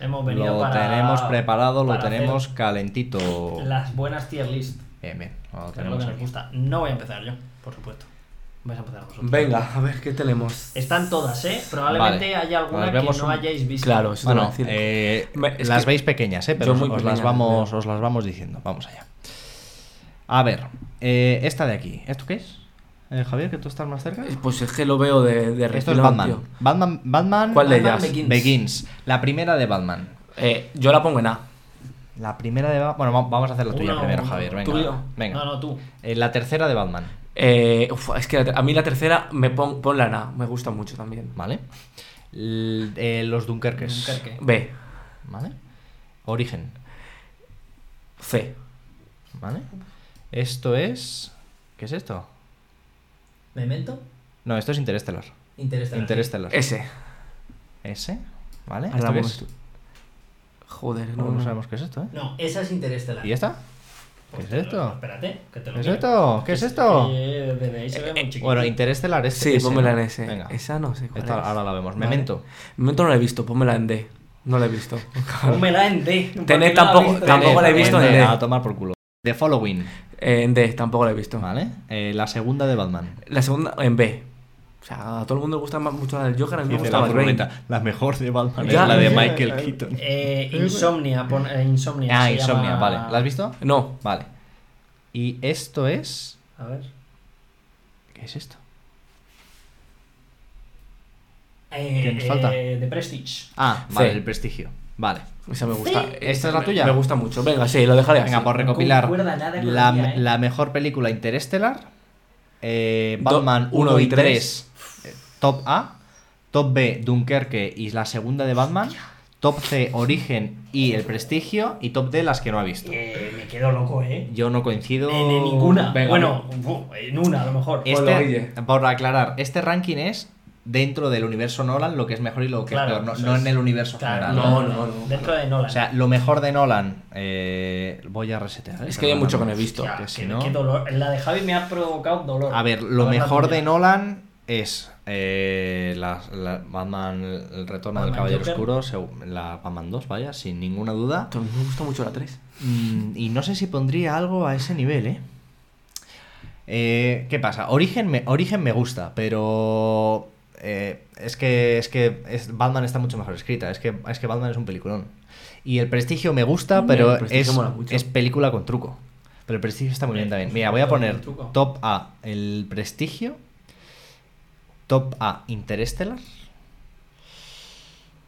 hemos venido Lo para. tenemos preparado, lo tenemos calentito. Las buenas tier list. Bien, bien. Lo que es lo tenemos que nos gusta. No voy a empezar yo, por supuesto. Vais a empezar vosotros. Venga, a ver, ¿qué tenemos? Están todas, ¿eh? Probablemente Vale. haya alguna Las que vemos no un- hayáis visto. Claro, eso te iba a Bueno, decir. eh, Me- es las que- veis pequeñas, ¿eh? Pero os, muy os las pequeñas, vamos, veo. os las vamos diciendo. Vamos allá. A ver, eh, esta de aquí. ¿Esto qué es? Eh, Javier, que tú estás más cerca. Eh, Pues es que lo veo de, de Esto es refilón, Batman. tío. Batman. Batman. ¿Cuál de Batman ellas? Begins. La primera de Batman. Eh, yo la pongo en A. La primera de Batman. Bueno, va- vamos a hacer la tuya Una, primero. Javier. Venga. ¿Tú y yo? Venga. No, no, tú. Eh, la tercera de Batman. Eh, uf, es que a mí la tercera me pon, ponla en A. Me gusta mucho también. ¿Vale? L- eh, los Dunkerques. Dunkerque. B. ¿Vale? Origen. C. ¿Vale? Esto es. ¿Qué es esto? ¿Memento? No, esto es Interestelar. Interestelar. Interestelar. S. S. ¿Vale? Joder, No, no, no no. sabemos qué es esto, ¿eh? No, esa es Interestelar. ¿Y esta? ¿Qué es esto? Espérate, que te lo ¿Qué es esto? ¿Qué es esto? Muy Eh, chiquito. Bueno, Interestelar es Sí, pónmela en S. Venga. Esa no sé cuál Esta es. ahora la vemos. Vale. Memento. Memento no la he visto, pónmela en D. No la he visto. Pónmela en D. Tenet tampoco- la he visto en D. D. A tomar por culo. The Following. Eh, en D, tampoco la he visto. ¿Vale? Eh, la segunda de Batman. La segunda, en B. O sea, a todo el mundo le gusta más- mucho la del Joker, a mí me gusta la mejor de Batman Ya. es la de Michael Keaton. Eh, Insomnia, pon, eh, Insomnia. Ah, Insomnia, llama- vale. ¿La has visto? No, Vale. Y esto es. A ver. ¿Qué es esto? Eh, ¿Qué nos falta? eh, The Prestige. Ah, vale, Sí. el prestigio. Vale. esa me gusta. ¿Esta es la tuya? Me gusta mucho. Venga, sí, lo dejaré así. Venga, por recopilar. La, la ¿eh? mejor película Interestelar. eh, Do- Batman uno 1 y y 3. Eh, Top A. Top B, Dunkerque y la segunda de Batman. Top C, Origen y El Prestigio. Y top D, las que no ha visto. Eh, me quedo loco, ¿eh? Yo no coincido. En, en ninguna. Venga, bueno, en una a lo mejor. Este, por aclarar, este ranking es dentro del universo Nolan lo que es mejor y lo que Claro, es peor, no, en el universo Claro, general. No, no, no. Dentro de Nolan. O sea, lo mejor de Nolan, eh, voy a resetear. Es que hay mucho que no he visto. Hostia, que qué- si no- qué dolor. La de Javi me ha provocado dolor. A ver, lo A ver la mejor de Nolan es eh, la, la Batman, el retorno del Batman Caballero Joker. Oscuro, la Batman 2, vaya, sin ninguna duda. A mí me gusta mucho la 3. Mm, y no sé si pondría algo a ese nivel, ¿eh? Eh, ¿Qué pasa? Origen me, Origen me gusta, pero eh, es que, es que es- Batman está mucho mejor escrita. Es que, es que Batman es un peliculón. Y el Prestigio me gusta, Mm, pero es, es película con truco. Pero el Prestigio está muy bien también. Mira, voy a poner top A, el Prestigio. Top A, Interestelar.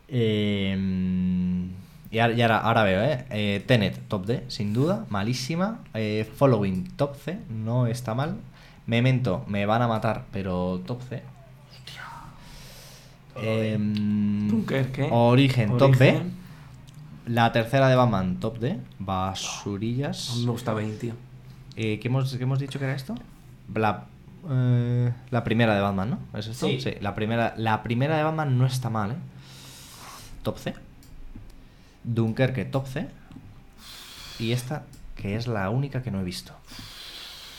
Eh, y ahora, y ahora- ahora veo, ¿eh? Eh, Tenet, top D, sin duda, malísima. Eh, Following, top C, no está mal. Memento, me van a matar, pero top C. Em, Dunkerque. Origen, top B. La tercera de Batman, top D. Basurillas. me gusta Bane, tío. Eh, ¿qué, hemos, qué hemos dicho que era esto? La, eh, la primera de Batman, ¿no? ¿Es esto? Sí. la primera, la primera de Batman no está mal, ¿eh? Top C. Dunkerque, top C. Y esta, que es la única que no he visto.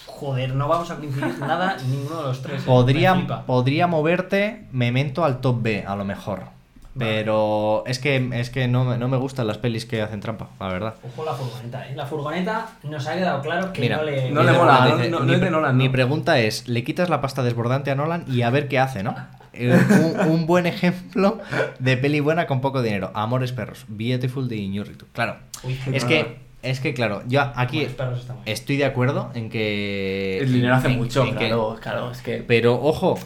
Joder, no vamos a coincidir nada ninguno de los tres. ¿eh? Podría, podría moverte Memento al top B, a lo mejor. Pero es que, es que no, me- no me gustan las pelis que hacen trampa, la verdad. Ojo la furgoneta, ¿eh? La furgoneta nos ha quedado claro que Mira, no le... no le mola, dice- no- no mi, es de Nolan, mi ¿no? pregunta es, ¿le quitas la pasta desbordante a Nolan y a ver qué hace, no? Eh, un, un buen ejemplo de peli buena con poco dinero. Amores perros. Beautiful de Iñárritu. Claro. Uy, Es que, es que claro, yo aquí estoy de acuerdo en que... El dinero hace en- mucho, en que- claro, claro, es que... Pero ojo,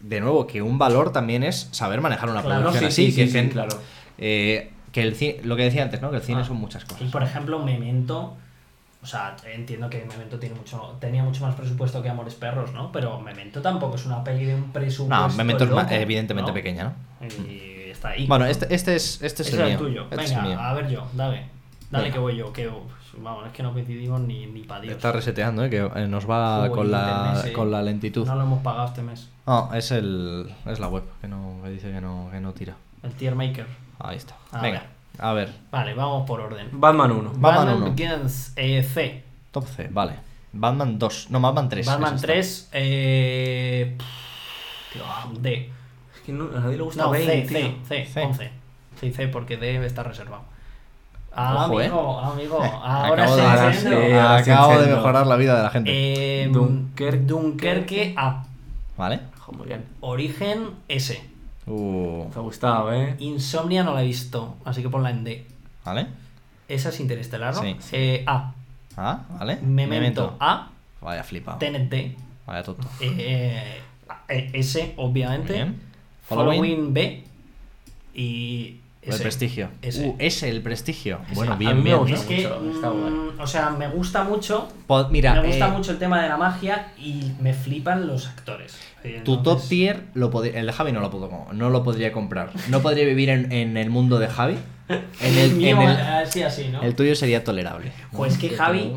de nuevo, que un valor también es saber manejar una Claro, producción sí, así. sí, que, sí, claro. eh, que el cine, lo que decía antes, ¿no? Que el cine Ah. son muchas Y cosas. por ejemplo, Memento, o sea, entiendo que Memento tiene mucho, tenía mucho más presupuesto que Amores Perros, ¿no? Pero Memento tampoco es una peli de un presupuesto. No, Memento es loco, evidentemente ¿no? pequeña, ¿no? Y está ahí. Bueno, este, este es, este es el es mío. tuyo. Este es Venga, a ver yo, dale. Dale Venga. que voy yo, que uf, vamos, es que no coincidimos ni, ni para Dios. Está reseteando, ¿eh? que eh, nos va Joder, con, la, internet, sí. con la lentitud. No lo hemos pagado este mes. No, es el es la web que no que dice que no, que no tira. El tier maker. Ahí está. A Venga, ver. a ver. Vale, vamos por orden. Batman 1. Batman uno. Begins, eh, C. Top C, vale. Batman 2. No, Batman 3. Batman es esta. 3, eh... pff, tío, D. Es que no, a nadie le gusta No, C. C, C, C. 11. Sí, C, porque D está reservado. Ah, Ojo, ¿eh? amigo, amigo. Eh, Ahora acabo se de- enciende. sí. ahora Acabo de mejorar la vida de la gente. Eh, Dunkerque. Dunkerque A. ¿Vale? Ojo, muy bien. Origen S. Uh, Te ha gustado, ¿eh? Insomnia no la he visto, así que ponla en D. ¿Vale? Esa es interestelar, ¿no? Sí. Eh, A. Ah, ¿vale? Memento, A. Vaya flipado. Tenet D. Vaya tonto. Eh, eh, S, obviamente. Following, Following. B. Y El S. prestigio. Ese. Uh, ese, el prestigio. Ese. Bueno, bien, bien. gusta Es que, mucho, está guay. mm, o sea, me gusta mucho. Mira, me gusta eh, mucho el tema de la magia y me flipan los actores. Eh, Tu top tier, lo el de Javi no lo, puedo, no lo podría comprar. No podría vivir en, en el mundo de Javi. En el, mío, en el- así, así, ¿no? el tuyo sería tolerable. Pues que Javi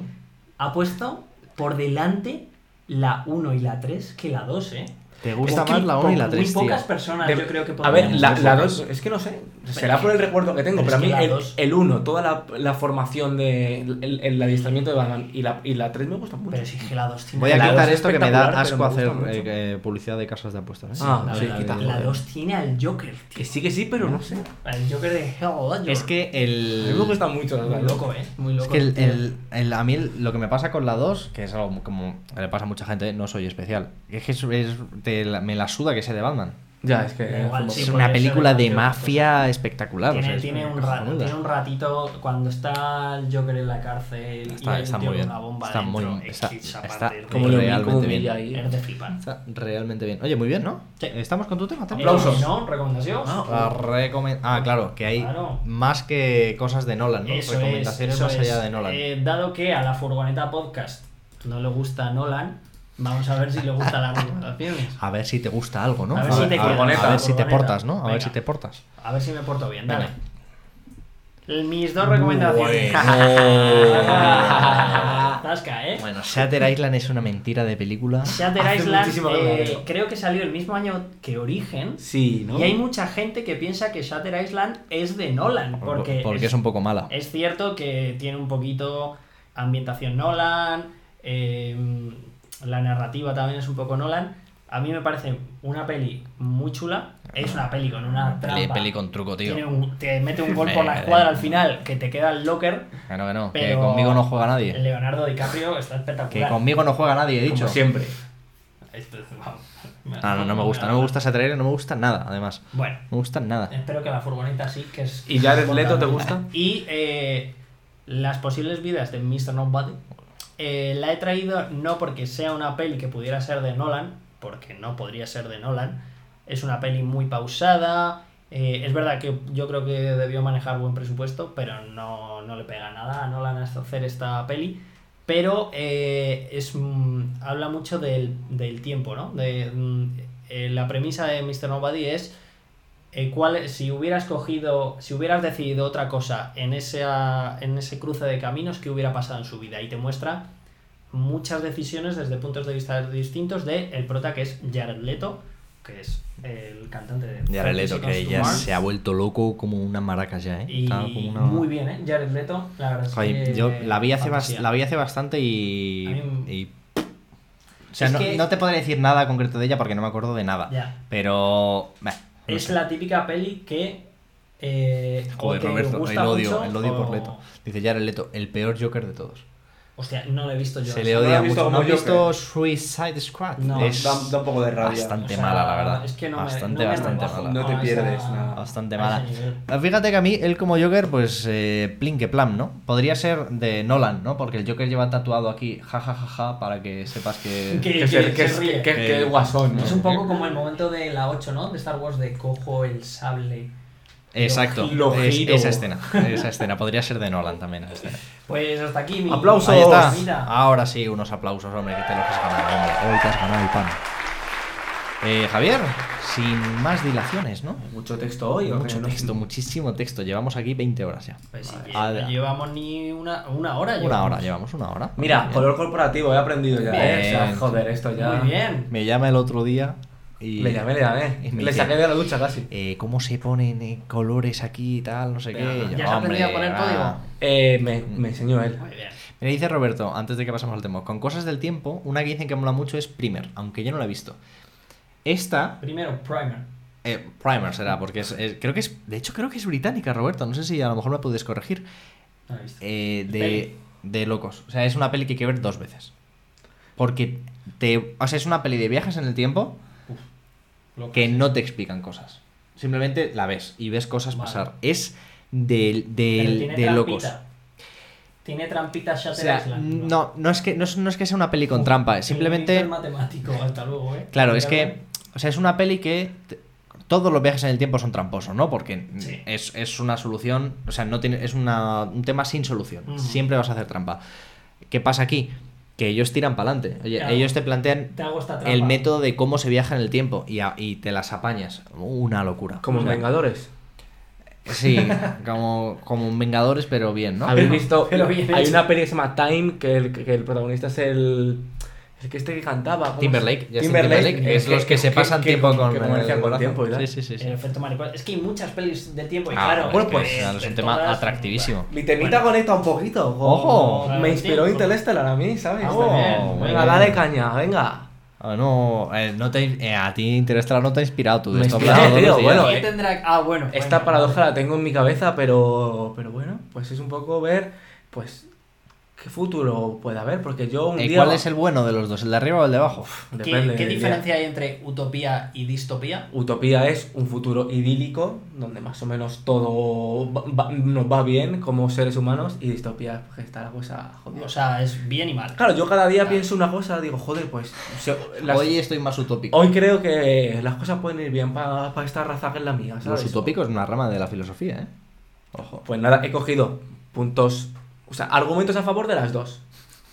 ha puesto por delante la 1 y la 3 que la 2, ¿eh? Te gusta Es que más la 1 y la po- 3, Muy tío. pocas personas De- yo creo que A ver, la, la 2, es que no sé, será por el recuerdo que tengo, pero pero, a mí el, dos- el 1, toda la, la formación de el, el adiestramiento de Batman y la, y la 3 me gusta mucho. Pero si es que la 2 tiene... Voy a quitar esto que me da asco me hacer eh, publicidad de casas de apuestas. ¿eh? Ah, la, sí, la- quita. la 2 tiene al Joker, tío. que sí, que sí, pero no sé. El Joker de Hell. Es que A mí me el. gusta mucho, la Muy verdad. loco, ¿eh? Muy loco. Es que el, tío. el- el- a mí el- lo que me pasa con la 2, que es algo como le pasa a mucha gente, no soy especial. Es que es, la- me la suda que sea de Batman. Ya, es que igual, es sí, es porque una película de de mafia espectacular. o Tiene, sea, es tiene un tiene ratito cuando está el Joker en la cárcel Está- y está muy con bien. una bomba Está dentro, muy- de- como lo vi, realmente como bien. humilla ahí. es de flipar. Está realmente bien. Oye, muy bien, ¿no? Sí. ¿Estamos con tu tema? Aplausos. ¿No? ¿Recomendación? Recomen- ah, claro, que hay Claro. más que cosas de Nolan, ¿no? Eso Recomendaciones más allá es. de Nolan. Eh, dado que a la furgoneta podcast no le gusta Nolan, vamos a ver si le gustan las recomendaciones. A ver si te gusta algo, ¿no? A ver si te a, queda. a ver si te portas, ¿no? A ver si te portas. A ver si me porto bien, dale. Venga. Mis dos recomendaciones. Bueno. Tasca, ¿eh? Bueno, Shatter Island es una mentira de película. Shatter Hace Island eh, creo que salió el mismo año que Origen. Sí, ¿no? Y hay mucha gente que piensa que Shatter Island es de Nolan. Porque, Porque es un poco mala. es cierto que tiene un poquito ambientación Nolan, eh, la narrativa también es un poco Nolan. A mí me parece una peli muy chula. Es una peli con una trampa. peli con truco, tío. Tiene un- te mete un gol por la escuadra al final que te queda el locker. Que no, que no, que Pero conmigo no juega nadie. Leonardo DiCaprio está Que espectacular. conmigo no juega nadie, he dicho. Como siempre. Esto es- vamos. Ah, no, no me gusta, no me gusta ese trailer, no me gusta nada, además. Bueno, No me gusta nada. espero que la furgoneta sí, que es. ¿Y Jared Leto te gusta? Y eh, las posibles vidas de Mr. Nobody eh, la he traído no porque sea una peli que pudiera ser de Nolan, porque no podría ser de Nolan. Es una peli muy pausada. eh, es verdad que yo creo que debió manejar buen presupuesto, pero no, no le pega nada a Nolan hasta hacer esta peli. Pero eh, es, mm, habla mucho del, del tiempo, ¿no? De, mm, la premisa de Mr. Nobody es eh, cuál, si hubieras cogido, si hubieras decidido otra cosa en, esa, en ese cruce de caminos, ¿qué hubiera pasado en su vida? Y te muestra muchas decisiones desde puntos de vista distintos de el prota que es Jared Leto, que es el cantante de Jared Leto, que ya se ha vuelto loco como una maraca ya, ¿eh? Y Está como una- muy bien, ¿eh? Jared Leto, la verdad es que... yo la vi, hace bas- la vi hace bastante y. A mí- y O sea, no, que- no te podré decir nada concreto de ella porque no me acuerdo de nada. Ya. Pero. bah, no Es sé. la típica peli que. Eh, o te Roberto, gusta el odio, mucho, el odio por o- Leto. Dice Jared Leto, el peor Joker de todos. Hostia, no lo he visto yo. Se le ¿No odia visto mucho. ¿No has visto? Suicide Squad? No, es da- da un poco de rabia. Bastante O sea, mala, la verdad. Es que no me- bastante, no me bastante rebajo mala. No te pierdes nada. Bastante a mala. Ah, Fíjate que a mí, él como Joker, pues eh, plin que plan, ¿no? Podría ser de Nolan, ¿no? Porque el Joker lleva tatuado aquí, ja, ja, ja, ja, para que sepas que... Que- Que, se, que que, se ríe. que, que, Que- es guasón, ¿no? Es un poco como el momento de la 8, ¿no? De Star Wars de cojo el sable. Exacto, Lo es- giro. esa escena, esa escena. Podría ser de Nolan también. esa escena. Pues hasta aquí mi. Aplausos. Ahí está. Mira. Ahora sí, unos aplausos, hombre, que te los has ganado, hombre. Hoy te has ganado el pan. Eh, Javier, sin más dilaciones, ¿no? Mucho texto hoy. ¿o Mucho? No- texto, muchísimo texto. Llevamos aquí 20 horas ya. Pues sí, no llevamos ni una, una hora. Una llevamos. hora, llevamos una hora. Mira, Bien. color corporativo, he aprendido ya, ¿eh? O sea, Bien. joder, esto ya... Muy bien. Me llama el otro día y... Le llamé, le llamé. y me Le saqué de la ducha casi. eh, ¿Cómo se ponen eh, colores aquí y tal? No sé qué. Venga, Y yo, ¿ya has aprendido a "Hombre, poner va". código? Eh, me, me enseñó él. Muy bien. Me dice Roberto, antes de que pasemos al tema, con cosas del tiempo, una que dicen que mola mucho es Primer, aunque yo no la he visto. Esta, Primero, primer. eh, Primer será, porque es, es- creo que es, de hecho creo que es británica, Roberto, no sé si a lo mejor me puedes corregir, No he visto. eh, de, de locos. O sea, es una peli que hay que ver dos veces. Porque te, o sea, es una peli de viajes en el tiempo que no te explican cosas. Simplemente la ves y ves cosas Vale. pasar. Es de, de, de locos. Tiene trampita O Shutter sea, Island. no, no es que no es, no es que sea una peli con Uf, trampa, es simplemente el matemático, hasta luego, ¿eh? Claro, es que o sea, es una peli que te- todos los viajes en el tiempo son tramposos, ¿no? Porque Sí. es, es una solución, o sea, no tiene es una, un tema sin solución. Siempre vas a hacer trampa. ¿Qué pasa aquí? Que ellos tiran para adelante. Ellos te plantean Te hago esta trampa. el método de cómo se viaja en el tiempo y, a- y te las apañas. Una locura. Como O sea, Vengadores. Sí, como, como en Vengadores, pero bien, ¿no? ¿Habéis visto? pero bien hay hecho. una peli que se llama Time, que el, que el protagonista es el. El que este que cantaba. ¿cómo se- Timberlake, Timberlake, Timberlake, es los que se pasan tiempo con que el con tiempo y tal. Sí, sí, sí. sí. El efecto mariposa. Es que hay muchas pelis de tiempo y Ah, claro. bueno, es pues que es un tema atractivísimo. Mi temita Bueno. conecta un poquito. Ojo. Me inspiró. Interstellar a mí, ¿sabes? Ah, Oh, bien, venga, bien. dale caña, venga. Ah, no, eh, no te, eh, a ti Interestelar no te ha inspirado tú de Me esto. tío, bueno, ¿Qué eh. tendrá? Ah, bueno. Esta paradoja vale. la tengo en mi cabeza, pero, pero bueno, pues es un poco ver, pues, qué futuro puede haber, porque yo un Eh, día... ¿Cuál es el bueno de los dos, el de arriba o el de abajo? ¿Qué, Depende qué diferencia hay entre utopía y distopía? Utopía es un futuro idílico, donde más o menos todo va- va- nos va bien como seres humanos, y distopía es pues, que está la cosa jodida. O sea, es bien y mal. Claro, yo cada día pienso una cosa, digo, joder, pues... las- Hoy estoy más utópico. hoy creo que las cosas pueden ir bien para esta raza que es la mía, ¿sabes? Los utópicos es una rama de la filosofía, ¿eh? Ojo. Pues nada, he cogido puntos, o sea, argumentos a favor de las dos.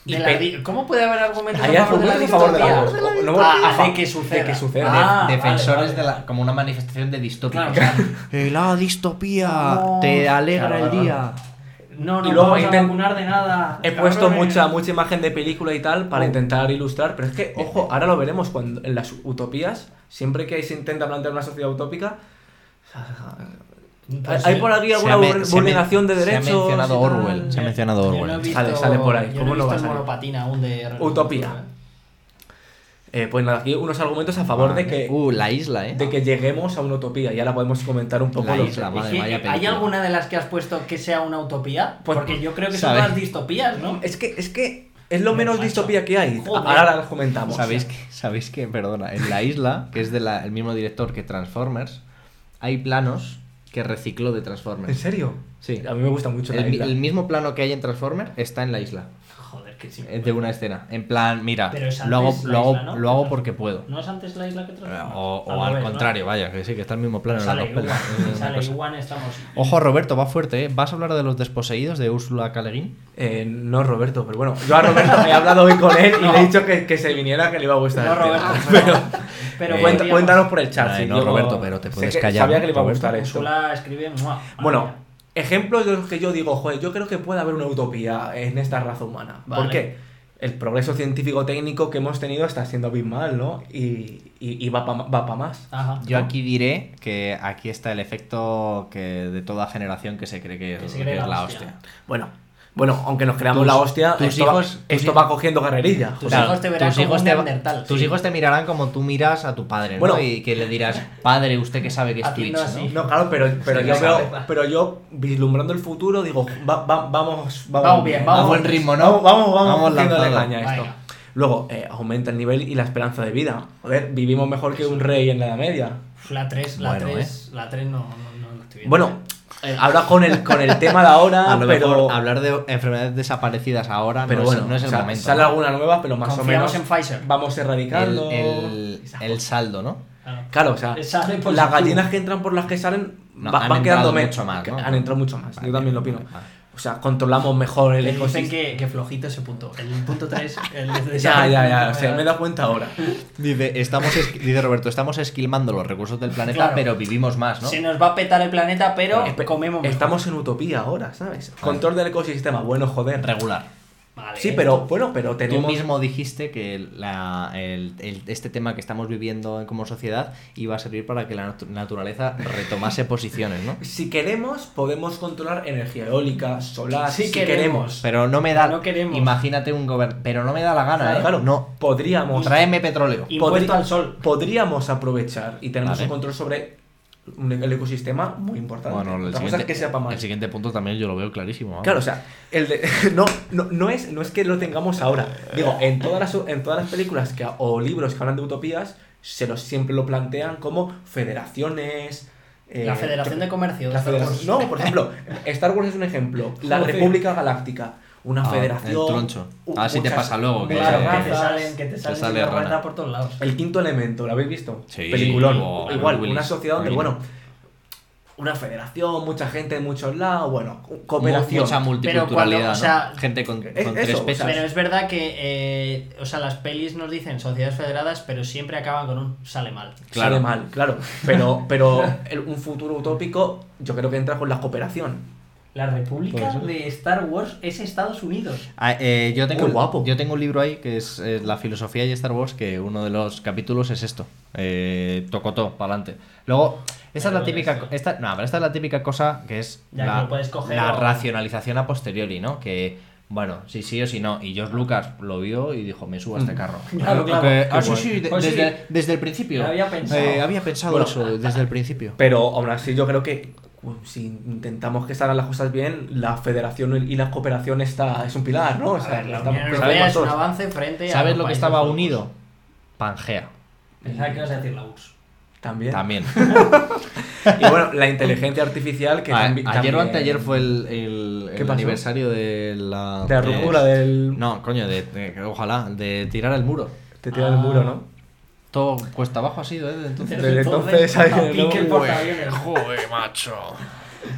Y De la pe- ¿cómo puede haber argumentos Hay a favor de la argumentos a favor de la distopía? dos. No, Ah, a fa- de que suceda. de que suceda. Ah, vale, Defensores vale, de la. vale. como una manifestación de distópico. Claro, claro. Eh, la distopía No. te alegra Claro, el día. No, no Y luego vamos a intent- vacunar de nada. He puesto mucha, mucha imagen de película y tal para Oh. intentar ilustrar, pero es que, ojo, ahora lo veremos cuando en las utopías, siempre que se intenta plantear una sociedad utópica, Pues hay sí. por aquí alguna vulneración de derechos. Se ha mencionado. Orwell. Se ha mencionado no Orwell. visto- Sale- sale por ahí, ¿cómo no no va a el salir? monopatina aún de Utopía. Eh, pues nada, aquí unos argumentos a favor de que, Uh, la isla, ¿eh? de que lleguemos a una utopía. Y ahora podemos comentar un poco La los- isla, Es madre, vaya ¿Hay película. alguna de las que has puesto que sea una utopía? Pues- Porque yo creo que son todas distopías, ¿no? Es que, es que es lo No, menos macho. distopía que hay. Joder. Ahora las comentamos. ¿Sabéis que, ¿Sabéis que, perdona, en la isla, que es del mismo director que Transformers, hay planos que recicló de ¿En Transformers? serio? Sí. A mí me gusta mucho la El, mi- isla. el mismo plano que hay en Transformers está en la isla. Joder, que sí. Es de una escena. En plan, mira, Pero es lo hago, la lo hago, isla, ¿no? lo hago porque puedo. ¿No es antes la isla que Transformers? O, o al contrario, vaya, que sí, que está el mismo plano en las Sale dos estamos... Ojo, Roberto, va fuerte, ¿eh? ¿Vas a hablar de los desposeídos de Úrsula K. Le Guin? Eh, no Roberto, pero bueno, yo a Roberto he hablado hoy con él y No. le he dicho que, que se viniera, que le iba a gustar. No. Roberto, pero, Eh, cuéntanos por el chat. Ay, no, Roberto, pero te puedes que callar, Sabía ¿no, que le iba a gustar eso. Úrsula escribe... ¡mua! Bueno. Ejemplos de los que yo digo, joder, yo creo que puede haber una utopía en esta raza humana. Vale. ¿Por qué? El progreso científico-técnico que hemos tenido está siendo abismal, ¿no? Y, y, y va para va pa más. Ajá. Yo aquí diré que aquí está el efecto que de toda generación que se cree que, Que se que cree es la la hostia. hostia. Bueno, Bueno, aunque nos creamos Tus- la hostia, tus esto, hijos- va, esto tus va cogiendo carrerilla. Tus hijos te verán tus como hijos un te, neandertal, tus sí. hijos te mirarán como tú miras a tu padre, ¿no? Bueno. y que le dirás, padre, usted que sabe que es Twitch, así. ¿no? No, claro, pero, pero, Sí, yo veo, pero yo vislumbrando el futuro digo, va- va- vamos, Vamos bien, vamos A buen ritmo, ¿no? Vamos, vamos, vamos, Vamos lanzado. caña a esto. Luego, eh, aumenta el nivel y la esperanza de vida. Joder, vivimos mejor que un rey en la Edad Media. La 3, la Bueno, 3, la 3 no, no, no lo estoy viendo. Bueno, eh, ahora con el, con el tema de ahora, A lo pero, mejor hablar de enfermedades desaparecidas ahora pero no, bueno, es, no es el o sea, momento. sale alguna nueva, pero más o menos en Pfizer. vamos erradicando. el, el saldo, ¿no? Claro. Claro, o sea, las gallinas que entran por las que salen No, va- han van quedando mucho más. Han entrado mucho más, Vale, yo también lo opino. vale. O sea, controlamos mejor el Que dicen ecosistema. que, que flojito ese punto. El punto 3, el de Ya, ya, ya, o sea, me he dado cuenta ahora. Dice, estamos es- dice Roberto, estamos esquilmando los recursos del planeta, Claro. pero vivimos más, ¿no? Se nos va a petar el planeta, pero comemos mejor. Estamos en utopía ahora, ¿sabes? Control del ecosistema, bueno, joder. Regular. Vale, Sí, pero bueno, pero Tú tenemos. mismo dijiste que la- el- el- este tema que estamos viviendo como sociedad iba a servir para que la natu- naturaleza retomase posiciones, ¿no? Si queremos, podemos controlar energía eólica, solar, Sí si queremos. queremos. Pero no me da. No queremos. Imagínate un gobierno. Pero no me da la gana, Claro, ¿eh? claro, No. podríamos. Tráeme petróleo. Impuesto al sol. Podríamos aprovechar y tenemos Vale. un control sobre un- el ecosistema muy importante. Bueno, el Otra cosa siguiente, es que más. el siguiente punto también yo lo veo clarísimo. vamos. Claro, o sea, el de- no, no, no, es, no es que lo tengamos ahora. Digo, en todas las, en todas las películas que, o libros que hablan de utopías, se los, siempre lo plantean como federaciones. eh, La Federación que- de Comercio. la federación-. No, por ejemplo, Star Wars es un ejemplo. La. República Galáctica. Una Ah, federación. el troncho. u- Ah, sí te pasa luego, que- que te salen, que te salen sale rana. por todos lados. El quinto elemento, ¿lo habéis visto? Sí, Peliculón. o Igual, Willis, una sociedad donde, bueno, una federación, mucha gente de muchos lados, bueno, cooperación. Mucha multiculturalidad, Pero cuando, o ¿no? sea, Gente con, es- con eso, tres pesos. Pero es verdad que, eh, o sea, las pelis nos dicen sociedades federadas, pero siempre acaban con un sale mal. Claro. Sale mal, claro. Pero, pero el- un futuro utópico, yo creo que entra con la cooperación. La República de Star Wars es Estados Unidos. Ah, eh, yo, tengo, Muy guapo. yo tengo un libro ahí que es eh, La filosofía y Star Wars, que uno de los capítulos es esto. Eh, tocotó, para adelante. Luego, esta es la típica. Esta, no, pero esta es la típica cosa que es Ya la, coger la o- racionalización a posteriori, ¿no? Que, bueno, sí, sí o sí no. Y George Lucas lo vio y dijo, me subo a este carro. Claro, claro. Que- ah, sí, bueno. sí, de- Pues sí. desde, el principio. Había pensado. Eh, había pensado Bueno, eso desde el principio. Pero aún así yo creo que si intentamos que salgan las cosas bien, la federación y la cooperación está, es un pilar, ¿no? O A sea, ver, la estamos- Europea es un avance frente a. ¿Sabes lo que estaba unido? Pangea. Pensaba que ibas a decir la URSS. También. También. Y bueno, la inteligencia artificial que A- tambi- ayer o también- anteayer fue el, el- aniversario de la. De la ruptura del... No, coño, de, de- ojalá, de tirar el muro. Te tira el muro, ¿no? Todo cuesta abajo ha sido, ¿eh? Desde entonces. Desde entonces hay- a pique el. Joder, macho.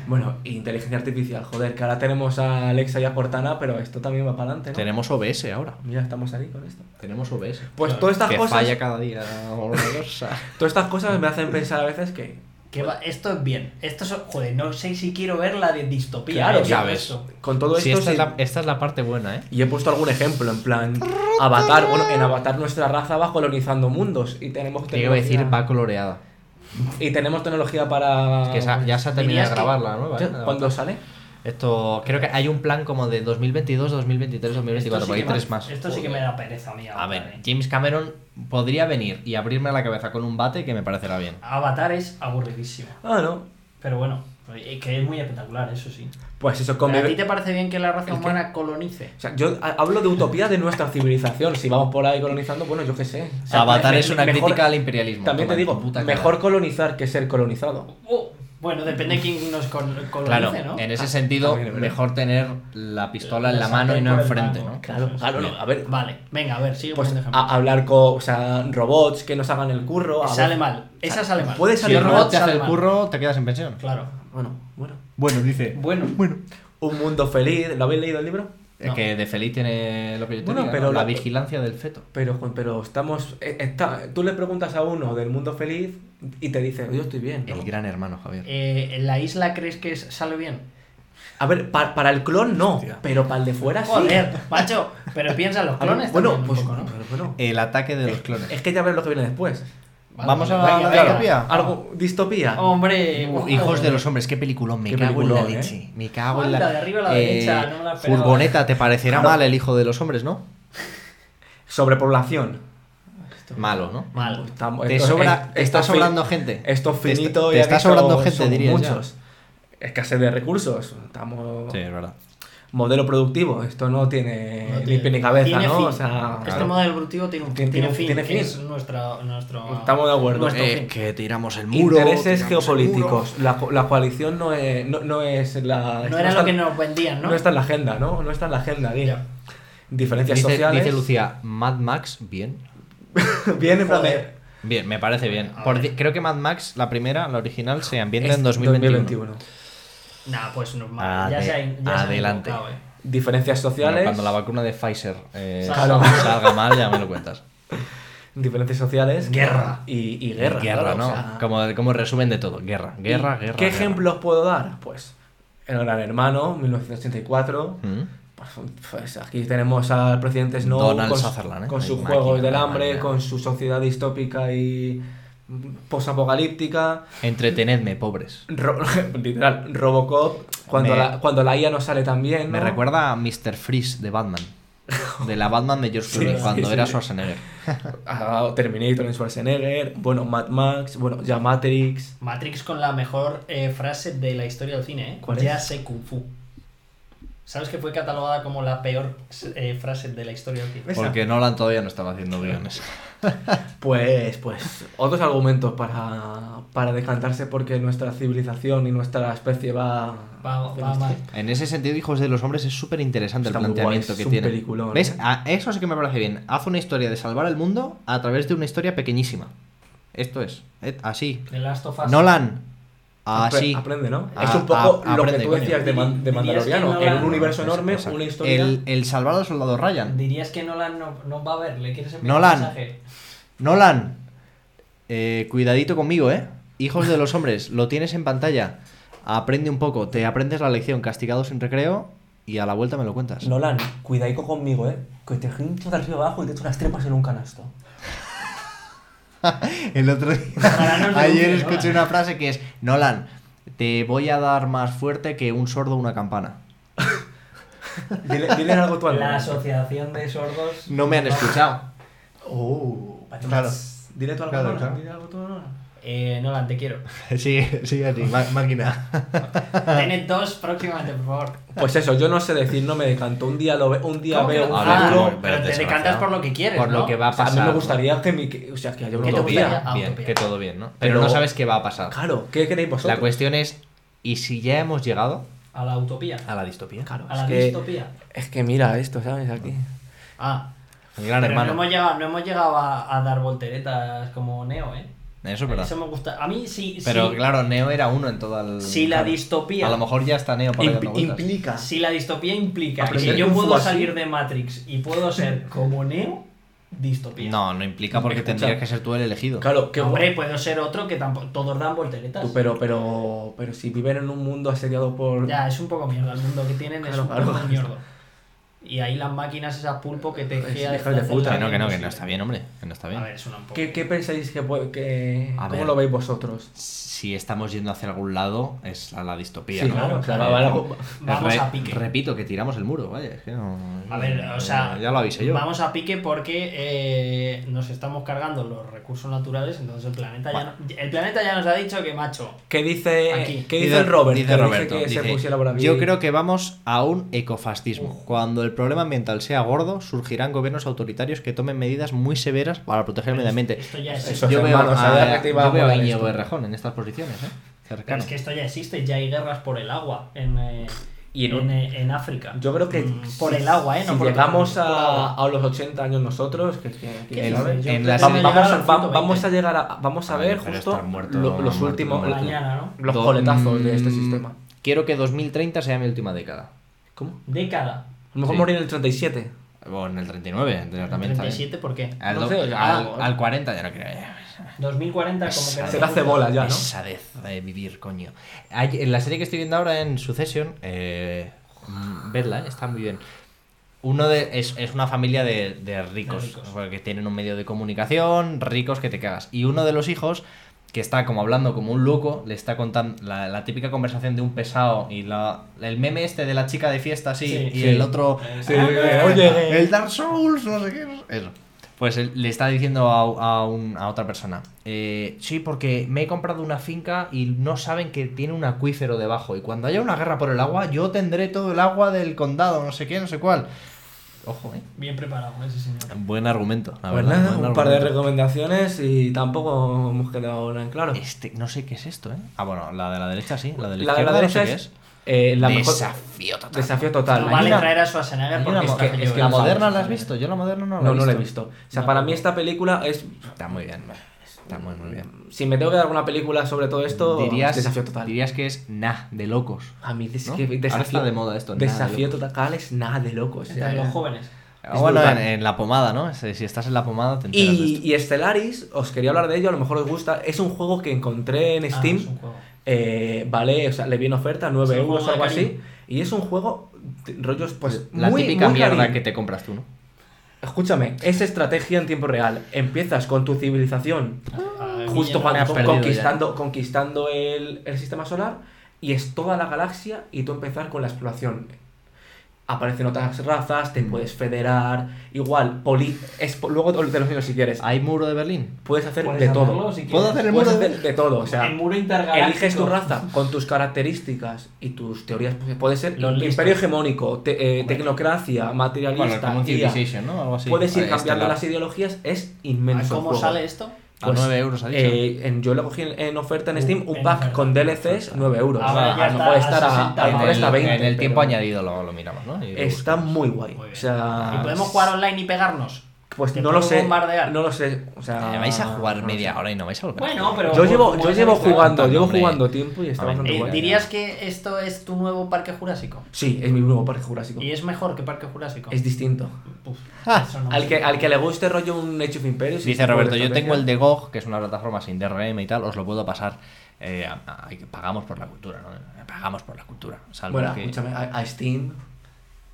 Bueno, inteligencia artificial, joder, que ahora tenemos a Alexa y a Cortana, pero esto también va para adelante, ¿no? Tenemos OBS ahora. Mira, estamos ahí con esto. Tenemos OBS. Pues Claro. todas estas que cosas, falla cada día. todas estas cosas me hacen pensar a veces que Que va- esto es bien. Esto es, joder, no sé si quiero ver la de distopía. Claro, ya todo ves. esto. con todo Sí, esto esta, es la, esta es la parte buena, ¿eh? y he puesto algún ejemplo en plan Avatar, bueno, en Avatar nuestra raza va colonizando mundos y tenemos que decir, tecnología- va coloreada. y tenemos tecnología para Que esa- ya se ha terminado de que- grabar la nueva. ¿eh? ¿Cuándo sale? Esto, creo que hay un plan como de 2022, 2023, Esto 2024, sí por ahí tres más. Esto sí que me da pereza a mí. A ver, eh. James Cameron podría venir y abrirme la cabeza con un bate que me parecerá bien. Avatar es aburridísimo. Ah, no. Pero bueno, eh, que es muy espectacular, eso sí. Pues eso ¿Pero ¿A ti te parece bien que la raza humana colonice? O sea, yo ha- hablo de utopía de nuestra civilización. Si vamos por ahí colonizando, bueno, yo qué sé. O sea, Avatar me- es una mejor- crítica al imperialismo. También Toma te digo, cara. mejor colonizar que ser colonizado. Oh, bueno, depende de quién nos col- colonice, Claro, ¿no? en ese sentido, es verdad. mejor tener la pistola en La mano y no el enfrente. ¿no? Claro, claro, no, a ver. Vale, venga, a ver, sigue Pues a- hablar con, o sea, robots que nos hagan el curro. Sale mal, esa sale mal. Puede Si salir el mal, robot te hace el mal. curro, te quedas en pensión. Claro. Bueno, bueno. Bueno, dice. Bueno, Bueno. Un mundo feliz. ¿Lo habéis leído el libro? Es No. que de feliz tiene lo que yo te Bueno, diga, pero ¿no? la lo- vigilancia del feto. Pero, pero estamos. eh, está, tú le preguntas a uno del mundo feliz y te dice, yo estoy bien. ¿no? El gran hermano, Javier. eh, ¿en la isla crees que sale bien? A ver, pa- para el clon no, pero para el de fuera sí. Joder, macho, pero piensa en los clones bueno, también pues poco, ¿no? pero bueno. El ataque de los clones. Es que ya ves lo que viene después. Vale, Vamos a la distopía. ¿Algo? ¿Distopía? Hombre, hijos de los hombres, qué peliculón, me Qué cago en la ¿eh? leche. Me cago en la. De arriba a la Eh, derecha, no me la esperaba. Furgoneta, ¿te parecerá Claro. mal el hijo de los hombres, no? Sobrepoblación. Malo, ¿no? Mal. Estamos- Te esto- sobra- es- te está sobrando gente. Esto Te finito te y está sobrando gente, ya. muchos. Escasez de recursos. Estamos... Sí, es verdad. Modelo productivo. Esto no tiene No ni tiene- pie ni cabeza, tiene ¿no? fin. O sea, Este Claro. modelo productivo tiene un Tiene- tiene, fin, tiene fin. es nuestra, nuestro... Estamos de acuerdo. Eh, que tiramos el muro. intereses muro. geopolíticos. La, la coalición no es, no, no es la... No era está- lo que nos vendían, ¿no? No está en la agenda, ¿no? No está en la agenda, diga. Ya. Diferencias Dice, sociales. dice Lucía, Mad Max, bien. Bien, en plan. Bien, me parece bien. Por creo que Mad Max, la primera, la original, se ambienta es en 2021. 2021. Nah, pues normal. ya Ade- se ha, ya se han adelante. eh. Diferencias Bueno, sociales. cuando la vacuna de Pfizer eh, Salga mal. salga mal, ya me lo cuentas. Diferencias sociales. Guerra. Y, y guerra. Guerra, claro, ¿no? o sea, como, como resumen de todo. Guerra, guerra, ¿y guerra. ¿Qué guerra. ejemplos puedo dar? Pues El Gran Hermano, 1984. Mm. Pues, pues aquí tenemos al presidente Snow Donald con, Sutherland, ¿eh? con sus juegos del hambre, con su sociedad distópica y posapocalíptica. Entretenedme, pobres. Ro- literal, Robocop, cuando, Me- la, cuando la IA no sale tan bien. Me recuerda a Mr. Freeze de Batman. De la Batman de George Clooney, sí, cuando sí, era sí. Schwarzenegger. a Terminator en Schwarzenegger, bueno, Mad Max, bueno, ya Matrix. Matrix con la mejor eh, frase de la historia del cine, ¿eh? ¿Cuál ya es? sé Kung Fu. ¿Sabes que fue catalogada como la peor eh, frase de la historia del cine? Esa. Porque Nolan todavía no estaba haciendo guiones. Pues, pues, otros argumentos para, para decantarse porque nuestra civilización y nuestra especie va... Va, va mal. En ese sentido, Hijos de los Hombres es súper interesante el planteamiento guay, que es un tiene. peliculón, ¿Ves? ¿eh? A- eso sí que me parece bien. Haz una historia de salvar el mundo a través de una historia pequeñísima. Esto es. eh, Así. The Last of Us. Nolan. Apre- Así. Aprende, ¿no? A- es un poco a- lo que aprende, tú coño. decías de, Man- de que Mandaloriano. no en un universo enorme, exacto. una historia... El, el salvar al soldado Ryan. Dirías que Nolan no, no va a ver, le quieres enviar Nolan. un mensaje. Nolan. eh, cuidadito conmigo, ¿eh? Hijos de los hombres, lo tienes en pantalla. Aprende un poco. Te aprendes la lección castigado sin recreo y a la vuelta me lo cuentas. Nolan, cuidaico conmigo, ¿eh? Que te hincho de arriba abajo y te echo las trepas en un canasto. El otro día. Ayer escuché Nolan. una frase que es: Nolan, te voy a dar más fuerte que un sordo una campana. Dile, dile algo tú al La Nolan. asociación de sordos. No me han escuchado. Oh, Claro. Dile tú algo Claro, claro. dile algo tú Nolan. Eh, Nolan, te quiero. Sí, sí, así, má- máquina. Tened dos próximamente, por favor. Pues eso, yo no sé decir, no me decanto. Un día, lo ve- un día ¿Cómo que veo no? A Ah, pero pero te decantas por lo que quieres, Por ¿no? lo que va a O sea, a pasar. mí me gustaría que, mi, que- o sea, que haya una ¿Qué te utopía. gustaría? Bien, que todo bien, ¿no? Pero, Pero- no sabes qué va a pasar. Claro, ¿qué queréis vosotros? La cuestión es: ¿y si ya hemos llegado A la utopía. a la distopía? Claro, A es la que, distopía. es que mira esto, ¿sabes? Aquí. Ah. Gran pero hermano. No hemos llegado, no hemos llegado a, a dar volteretas como Neo, ¿eh? Eso es verdad. Eso me gusta. A mí sí. Pero sí, claro, Neo era uno en toda el. Si la claro. distopía. A lo mejor ya está Neo por ahí Imp- implica. Si la distopía implica que yo puedo así. salir de Matrix y puedo ser como Neo, distopía. No, no implica porque Escucha. tendrías que ser tú el elegido. Claro, que Hombre, puedo ser otro que tampoco. Todos dan volteretas. Tú, pero, pero, pero si viven en un mundo asediado por. Ya, es un poco mierda. El mundo que tienen es un claro. poco mierda. Y ahí las máquinas, esas pulpo que te Es queda hijas de puta. Que no, que no, que no está bien, hombre. Que no está bien. A ver, suena un poco. ¿Qué, qué pensáis que puede.? Que, A ¿Cómo ver. lo veis vosotros? Si estamos yendo hacia algún lado, es a la distopía, Sí, ¿no? claro, claro. va- va- Vamos Re- a pique. Repito, que tiramos el muro, vaya. Es que no... A ver, o sea, Ya lo avisé yo. Vamos a pique porque eh, nos estamos cargando los recursos naturales, entonces el planeta ya no- el planeta ya nos ha dicho que macho. ¿Qué dice, Aquí. ¿qué dice el Robert? Dice Roberto, que se dice, pusiera por aquí. Yo creo que vamos a un ecofascismo. Cuando el problema ambiental sea gordo, surgirán gobiernos autoritarios que tomen medidas muy severas para proteger el medio ambiente. Esto ya es Yo veo, a, yo veo Íñigo. Errejón en estas posiciones, ¿eh? Pero Cercano. es que esto ya existe, ya hay guerras por el agua en, eh, Y en en, eh, en África. Yo creo que Mm, si- por el agua, ¿eh? No si por llegamos a, a los 80 años nosotros, que, que- que- ¿Qué En- en que Vamos, a, vamos 20. a llegar a, vamos a Ay, ver justo muerto, lo- los muerto, últimos. Mañana, ¿no? los Do- coletazos de este mm, sistema. Quiero que 2030 sea mi última década. ¿Cómo? Década. A lo mejor Sí. morir en el 37. O en el 39, también está bien. 37, ¿por qué? Al, No sé, al, al 40 ya no creo. 2040 como que Se te hace bola ya, ¿no? Pesadez de vivir, coño. Hay- en la serie que estoy viendo ahora en Succession, eh, vedla, eh, está muy bien. Uno de, es, es una familia de, de ricos, De ricos. porque tienen un medio de comunicación, ricos que te cagas. Y uno de los hijos, que está como hablando como un loco, le está contando la, la típica conversación de un pesado y la, el meme este de la chica de fiesta así, Sí, y sí. el otro, Sí, "Ah, oye". el Dark Souls, no sé qué, eso. Pues le está diciendo a, a un- a otra persona, eh, sí, porque me he comprado una finca y no saben que tiene un acuífero debajo. Y cuando haya una guerra por el agua, yo tendré todo el agua del condado, no sé qué, no sé cuál. Ojo, eh. Bien preparado ese señor. Buen argumento, la Pues verdad. nada, buen un par de recomendaciones y tampoco hemos quedado nada en claro. Este, no sé qué es esto, ¿eh? Ah, bueno, la de la derecha sí, la de la, La de la derecha no sé qué es, eh, la mejor- Desafío total. Desafío total. No vale una- traer a Schwarzenegger porque una- está es que- feliz es que de ¿La moderna la has visto? Yo la moderna no la he No, visto. no la he visto. O sea, No, para no. mí esta película es... Está muy bien. Está muy, muy bien. Si me tengo que dar alguna película sobre todo esto, dirías, desafío total. dirías que es nah, de locos. A mí es ¿no? que Ahora desafío, está de moda esto, de Desafío total es nada de locos. o sea, Entre los jóvenes. Ah, bueno, en, en la pomada, ¿no? Si estás en la pomada te enteras de Y, esto. y Stellaris, os quería hablar de ello, a lo mejor os gusta. Es un juego que encontré en Ah, Steam. es un juego. eh, vale, o sea, le vi en oferta, 9 Es un euros o algo así. Y es un juego, rollos, pues. la muy- típica muy mierda que te compras tú, ¿no? Escúchame, es estrategia en tiempo real. Empiezas con tu civilización Ah, justo mierda. cuando con- conquistando, conquistando el, el sistema solar y es toda la galaxia y tú empezar con la exploración. Aparecen otras razas, te Mm. puedes federar, igual, poli, es, luego te los digo si quieres. ¿Hay muro de Berlín? Puedes hacer Puedes de hacerlo todo. si ¿Puedo hacer el Puedes muro de- hacer de todo, o sea, el muro intergaláctico. eliges tu raza con tus características y tus teorías. pues, Puede ser Los listos. imperio hegemónico, te- eh, tecnocracia, Bueno, materialista. Civilization, ¿no? Algo así. Puedes ir cambiando las ideologías, es ¿Ah, inmenso. ¿Cómo juego. sale esto? A 9 euros, ha dicho. eh, en- yo lo cogí en, en oferta en Uh, Steam, un pack con DLCs, 9 euros. Ahora a ya lo está mejor a estar a, 60 a lo en, mejor el, está a 20. en el tiempo pero añadido lo, lo miramos, ¿no? Y lo Está muy guay. Muy bien. O sea, ¿Y podemos jugar online y pegarnos? Pues ¿Te no lo sé. bombardear? No lo sé. O sea, Eh, vais a jugar no media sé. hora y no vais a volver. Bueno, pero. Yo llevo, yo llevo jugando, llevo jugando tiempo y está ver, bastante Eh. ¿Dirías que esto es tu nuevo parque jurásico? Sí, es mi nuevo parque jurásico. ¿Y es mejor que parque jurásico? Es distinto. Uf, Ah, no Al que, al que le guste rollo un Age of Empires. Dice Roberto, yo tengo el de GOG, que es una plataforma sin DRM y tal, os lo puedo pasar. Eh, a- a- hay que- pagamos por la cultura, ¿no? Pagamos por la cultura. Salvo Bueno, que- escúchame, a, a Steam,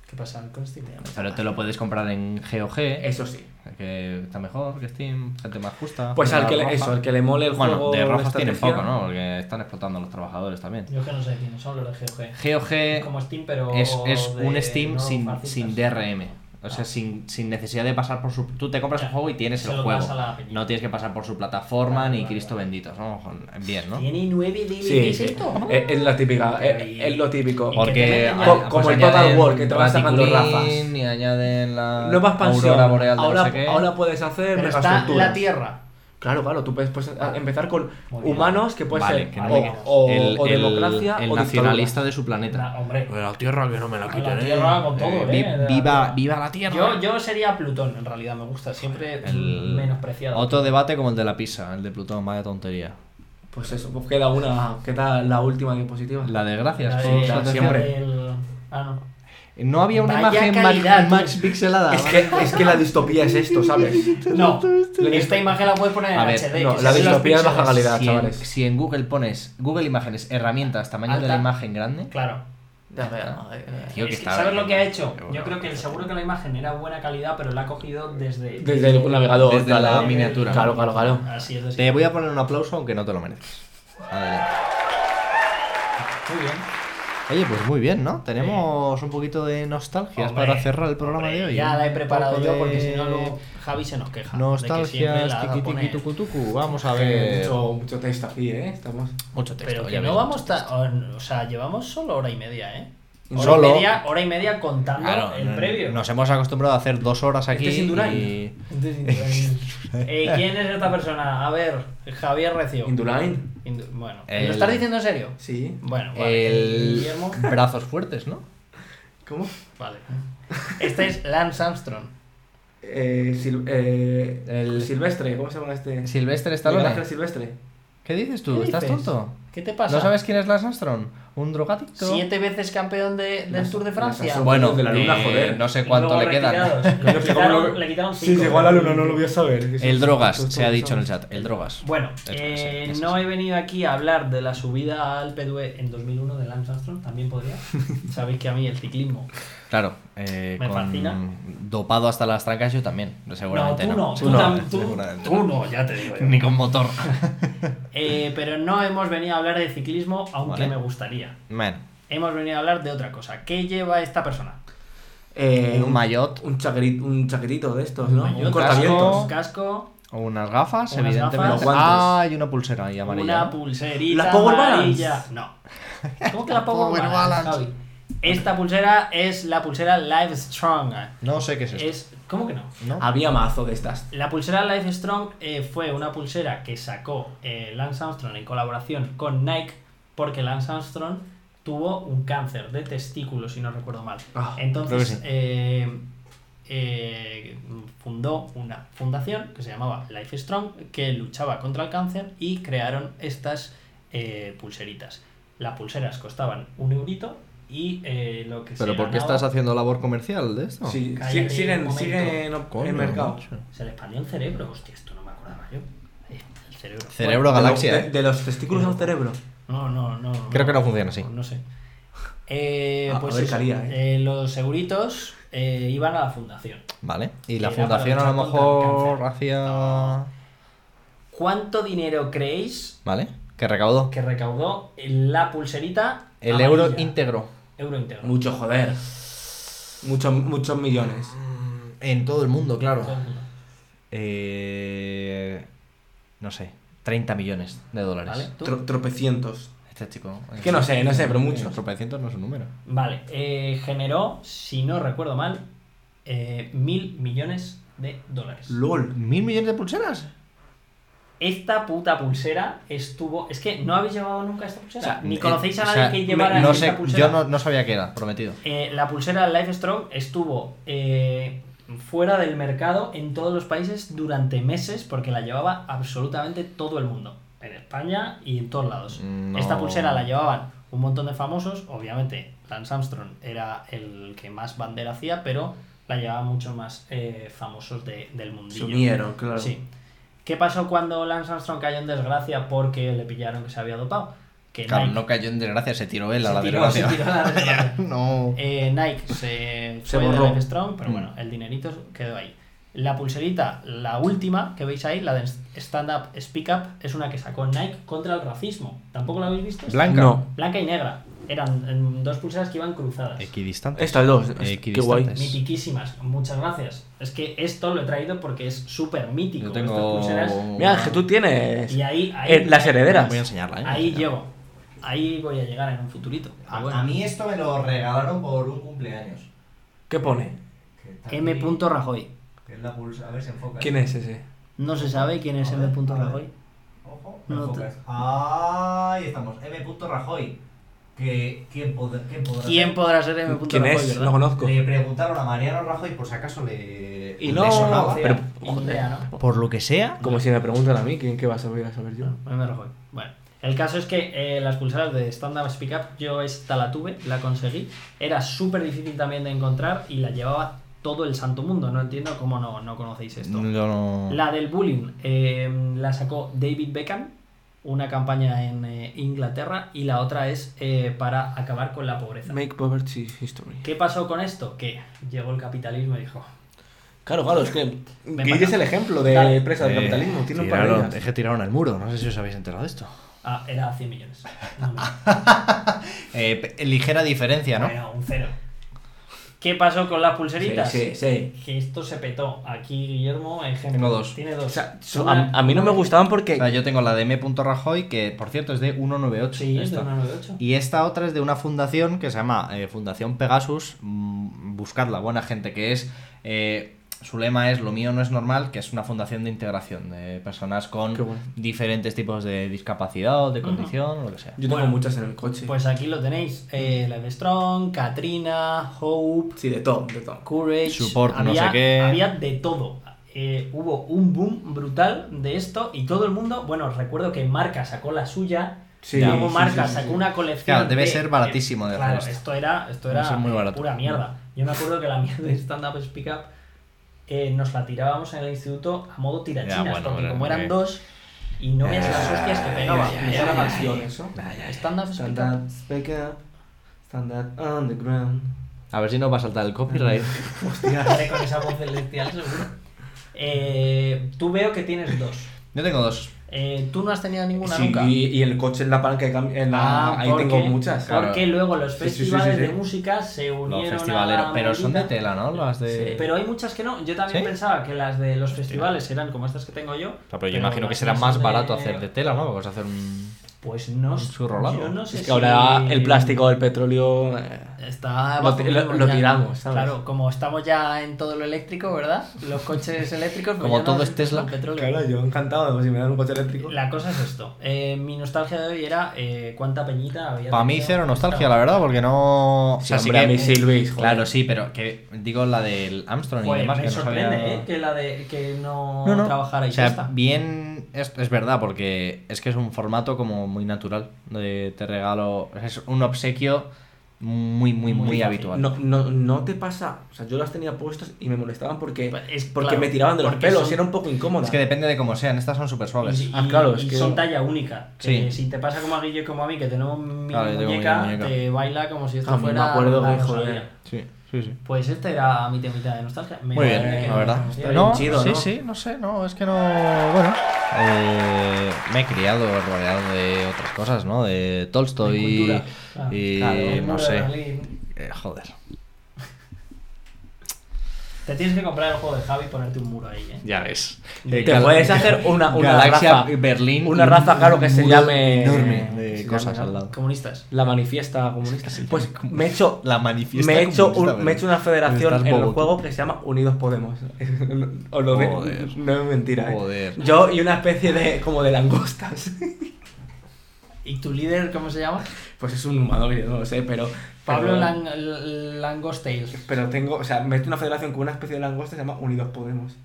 ¿Qué pasa con Steam? Pero te lo puedes comprar en GOG, eso sí. que está mejor que Steam, gente más justa. Pues al que, le, eso, al que le mole el Bueno, juego. de rojos tienen estrategia, poco, ¿no? Porque están explotando a los trabajadores también. Yo que no sé quiénes son los de GOG. GOG Es como Steam, pero. es, es de un Steam no sin, sin DRM. O sea, Ah. sin, sin necesidad de pasar por su... Tú te compras el juego y tienes se el juego. No tienes que pasar por su plataforma ni Cristo bendito. ¿no? Bien, ¿no? ¿Tiene nueve DVDs Sí, sí. esto? Es, es la típica, Qué es, lo típico. Porque pues como el Total War, que te van sacando razas. Y añaden la Nueva expansión. aurora boreal de ahora, no sé qué. ahora puedes hacer Pero está la Tierra. Claro, claro, tú puedes, empezar con humanos que puede Vale, ser que no o, o- el, o el- democracia el o nacionalista de su planeta. Hombre. La tierra que no me la La quiten, ¿eh? tierra con todo, Eh, ¿eh? viva, viva la tierra. Yo, yo sería Plutón, en realidad, me gusta. Siempre El- menospreciado. Otro debate como el de la pizza, el de Plutón, vaya tontería. Pues eso, pues queda una, queda la última diapositiva. La de gracias, La por de- su la atención. del- Ah, no. No había una Vaya imagen calidad, max pixelada. Es que, es que la distopía es esto, ¿sabes? No, esta imagen la puedes poner en A ver, HD. no, la distopía es baja calidad. si, en, chavales. si en Google pones Google Imágenes, herramientas, tamaño de la imagen grande, Claro. Ya, ya, no, eh, eh. Tío, que Es que, ¿Sabes lo que ha hecho? Yo creo que seguro que la imagen era buena calidad, pero la ha cogido desde. Desde el navegador. Desde la miniatura. Claro, claro, claro. Así es, así. te voy a poner un aplauso aunque no te lo mereces. Adelante. Muy bien. Oye, pues muy bien, ¿no? Tenemos un poquito de nostalgias Hombre, para cerrar el programa hombre, de hoy. Ya la he preparado yo porque si no luego Javi se nos queja. Nostalgias, tiki tiki poner. tucu tucu. Vamos a Eh, ver. mucho, mucho texto aquí, ¿eh? Estamos... Mucho texto. Pero que no vamos tan. O sea, llevamos solo hora y media, ¿eh? Hora Solo. Y media, hora y media contando Claro, el no- previo. Nos hemos acostumbrado a hacer dos horas aquí. ¿Este es Indurain? y... Eh, ¿Quién es esta persona? A ver, Javier Recio. Indurain. Indu- bueno, El- ¿lo estás diciendo en serio? Sí. Bueno, vale. El Guillermo. brazos fuertes, ¿no? ¿Cómo? Vale. Este es Lance Armstrong. Eh, Sil- eh, El- Silvestre, ¿cómo se llama este? Silvestre Stallone. Ángel Silvestre. ¿Qué dices tú? ¿Qué ¿Estás dices? tonto? ¿Qué ¿Qué te pasa? ¿No sabes quién es Lance Armstrong? ¿Un drogadicto? Siete veces campeón de- del Las- Tour de Francia. Bueno, de la luna, eh, joder. no sé cuánto le quedan. Le quitaron, lo- le quitaron Sí, cinco. llegó a la luna, no lo voy a saber. El drogas, se ha dicho en el chat. El drogas. Bueno, eh, no he venido aquí a hablar de la subida al P2E en 2001 de Lance Armstrong, también podría. Sabéis que a mí el ciclismo. Claro, eh, Me con fascina. dopado hasta las trancas yo también. Seguramente no, tú no, no. tú, tú- tú no, ya te digo yo. Ni con motor. Eh, pero no hemos venido a hablar de ciclismo, aunque Vale. me gustaría. Bueno, Hemos venido a hablar de otra cosa. ¿Qué lleva esta persona? Eh, un maillot Un chaquetito, un chaquetito de estos, ¿no? maillot, un casco. o unas gafas, Unas evidentemente. gafas. Los guantes. Ah, y una pulsera ahí amarilla. una ¿no? pulserita ¿La Power Balance? No. ¿Cómo que la Power, Power Balance, Balance. Javi? Esta pulsera es la pulsera Live Strong. No sé qué es esto. Es, ¿Cómo que no? ¿No? Había mazo de estas. La pulsera Life Strong eh, fue una pulsera que sacó eh, Lance Armstrong en colaboración con Nike porque Lance Armstrong tuvo un cáncer de testículos, si no recuerdo mal. Ah, Entonces sí. eh, eh, fundó una fundación que se llamaba Life Strong que luchaba contra el cáncer y crearon estas eh, pulseritas. Las pulseras costaban un eurito y eh, lo que ¿Pero se por qué ganaba- estás haciendo labor comercial de esto? Sí, cállate sigue- un siguen, en Coño, el mercado. Se le expandió el cerebro. Hostia, esto no me acordaba yo. El cerebro. Cerebro galaxia. De, ¿eh? de los testículos al cerebro. No, no, no. Creo que no funciona así. No sé. Eh, A- a pues ver eso, ¿eh? eh, los seguritos eh, iban a la fundación. Vale. Y la fundación a lo mejor hacía. ¿Cuánto dinero creéis Vale. Que recaudó. que recaudó la pulserita? El amarilla? euro íntegro. Euro íntegro. Mucho joder. Muchos, muchos millones. En todo el mundo, claro. Todo el mundo. Eh, no sé. 30 millones de dólares. ¿Vale? Tropecientos. Este chico. Es que no sé, no sé, pero mucho. Tropecientos no es un número. Vale. eh, generó, si no recuerdo mal, eh, mil millones de dólares. LOL. ¿Mil millones de pulseras? Esta puta pulsera estuvo. Es que no habéis llevado nunca esta pulsera. O sea, Ni Eh, conocéis a o nadie sea, que llevara no esta sé, pulsera. Yo no, no sabía qué era, prometido. Eh, la pulsera Life Strong estuvo eh, fuera del mercado en todos los países durante meses porque la llevaba absolutamente todo el mundo. En España y en todos lados. No. Esta pulsera la llevaban un montón de famosos. Obviamente, Lance Armstrong era el que más bandera hacía, pero la llevaban muchos más eh, famosos de- del Se mundillo. unieron, claro. Sí. ¿Qué pasó cuando Lance Armstrong cayó en desgracia porque le pillaron que se había dopado? Que Claro, Nike- no cayó en desgracia, se tiró él a la tiró, se desgracia. tiró a la desgracia. no. Eh, Nike se, Se fue de borró. Life Strong, pero Mm. bueno, el dinerito quedó ahí. La pulserita, la última que veis ahí, la de Stand Up Speak Up, es una que sacó Nike contra el racismo. ¿Tampoco la habéis visto? Blanca. No. Blanca y negra. Eran dos pulseras que iban cruzadas. Equidistante. Estas dos. Eh, Qué equidistantes. guay. Mitiquísimas. Muchas gracias. Es que esto lo he traído porque es súper mítico. Yo estas tengo. pulseras. Mira, que tú tienes Y ahí, ahí, eh, las herederas. Voy a enseñarla, ¿eh? ahí llego. Ahí voy a llegar en un futurito. Pero A, bueno. a mí esto me lo regalaron por un cumpleaños. ¿Qué pone? M. Rajoy. Que es la pulsa. A ver si enfoca. ¿Quién es ese? No se sabe quién es M. ver, ver. Rajoy. Ojo, No no te- enfocas. Ahí estamos. M. Rajoy. Que, ¿quién, pod- ¿Quién podrá ¿Quién ser? podrá ser M. ¿Quién Rajoy, es? verdad? No conozco. Le preguntaron a Mariano Rajoy por si acaso le. Y le no, sonaba. pero- Ni idea, ¿no? Por lo que sea. Como si me preguntan a mí, ¿quién qué vas a saber, a saber yo? M. Rajoy. El caso es que eh, las pulseras de Stand Up Speak Up, yo esta la tuve, la conseguí. Era súper difícil también de encontrar y la llevaba todo el santo mundo. No entiendo cómo no, no conocéis esto. Yo no. La del bullying eh, la sacó David Beckham, una campaña en eh, Inglaterra, y la otra es eh, para acabar con la pobreza. Make poverty history. ¿Qué pasó con esto? Que llegó el capitalismo y dijo, Claro, claro, es que Guille es el ejemplo de Dale. empresa del Eh, capitalismo. Tiene un par de tiraron- ellas. Es que tiraron al muro. No sé si os habéis enterado de esto. Ah, era 100 millones. No, no. Eh, ligera diferencia, ¿no? Bueno, un cero. ¿Qué pasó con las pulseritas? Sí, sí, sí. Que esto se petó. Aquí Guillermo, ejemplo. Tengo dos. Tiene dos. O sea, a, a mí no me gustaban porque. O sea, yo tengo la de M. Rajoy, que por cierto es de 198. Sí, es de esta. 198. Y esta otra es de una fundación que se llama eh, Fundación Pegasus. Mm, buscadla, buena gente, que es. eh, su lema es Lo mío no es normal, que es una fundación de integración de personas con bueno. diferentes tipos de discapacidad o de condición o lo que sea. Yo tengo Bueno, muchas en el coche. Pues aquí lo tenéis. Eh, Live Strong, Katrina, Hope, sí, de todo, de todo. Courage. Support, no había, sé qué. Había de todo. Eh, hubo un boom brutal de esto y todo el mundo, bueno, recuerdo que Marca sacó la suya, Sí, Como sí, marca sí, sí, sacó sí. una colección. Claro, debe de- ser baratísimo de hacer claro, esto. era, esto era muy eh, pura mierda. Yo me acuerdo que la mierda de Stand Up Speak Up eh, nos la tirábamos en el instituto a modo tirachinas, Ya, bueno, porque pero como eran dos y no veas las hostias que pegaba. ¿Es Era canción eso? Stand Up Stand Up. up, speak up, stand up on the ground. A ver si no va a saltar el copyright. Hostia. Con esa voz celestial seguro. Eh, tú veo que tienes dos. Yo tengo dos. Eh, tú no has tenido ninguna Sí, nunca. y, y el coche en la palanca en la, Ah, ahí porque- tengo muchas. Claro. Porque luego los Sí, sí, sí, sí, festivales sí. de música se Los unieron festivaleros. a la Pero son de tela, ¿no? Las de. Sí, pero hay muchas que no. Yo también ¿Sí? pensaba que las de los festivales eran como estas que tengo yo. Pero, yo imagino que será más barato de- hacer de tela, ¿no? Porque vas a hacer un. Pues no un churro largo. Yo no sé Es que si- ahora el plástico del petróleo. eh, Está Lo lo- lo ya. tiramos, ¿sabes? Claro, como estamos ya en todo lo eléctrico, ¿verdad? Los coches eléctricos. pues Como ya no todo es Tesla. petróleo. Claro, yo encantado, pues, si me dan un coche eléctrico. La cosa es esto. Eh, mi nostalgia de hoy era eh, cuánta peñita había. Para mí cero nostalgia, la verdad, porque no. O Sí, sea, sí hombre, que. a mí Silvis, joder. Claro, sí, pero que digo la del Armstrong y demás. me que no sorprende, sabía- ¿eh? Que la de que no, No, no. trabajara y o sea, ya está. bien, es, es verdad, porque es que es un formato como muy natural. De te regalo. Es un obsequio muy, muy, muy, habitual. No, no, no te pasa. O sea, yo las tenía puestas y me molestaban porque, Es- porque claro, me tiraban de los pelos son- y era un poco incómoda. Es que depende de cómo sean, estas son súper suaves. Y, Ah, y- claro, es y que- son talla única. Que Sí. Si te pasa como a Guillo y como a mí, que tenemos mi Claro, mi muñeca, muñeca. te baila como si esto A mí fuera. me acuerdo la que, Rosalía. joder. Sí, sí, sí. Pues este era mi temita de nostalgia. Me Muy bien, la verdad. Está No, bien chido, sí, ¿no? sí, no sé, no, es que no. Bueno, eh, me he criado rodeado de otras cosas, ¿no? De Tolstoy De cultura, claro. y Claro, no sé. Eh, joder. Te tienes que comprar el juego de Javi y ponerte un muro ahí, ¿eh? Ya ves. Te Te puedes hacer una, una Galaxia raza. Berlín. una un raza, claro, que se llame- Enorme de cosas llame- al lado. Comunistas. La manifiesta comunista. Pues me he hecho. La manifiesta. Me he, hecho un- me he hecho una federación en el juego que se llama Unidos Podemos. Os lo Joder. no es mentira, ¿eh? Joder. Yo y una especie de. como de langostas. ¿Y tu líder cómo se llama? Pues es un humanoide, no lo sé, pero. Pablo pero- Lang Langostails. Pero tengo, o sea, me he hecho una federación con una especie de langosta se llama Unidos Podemos.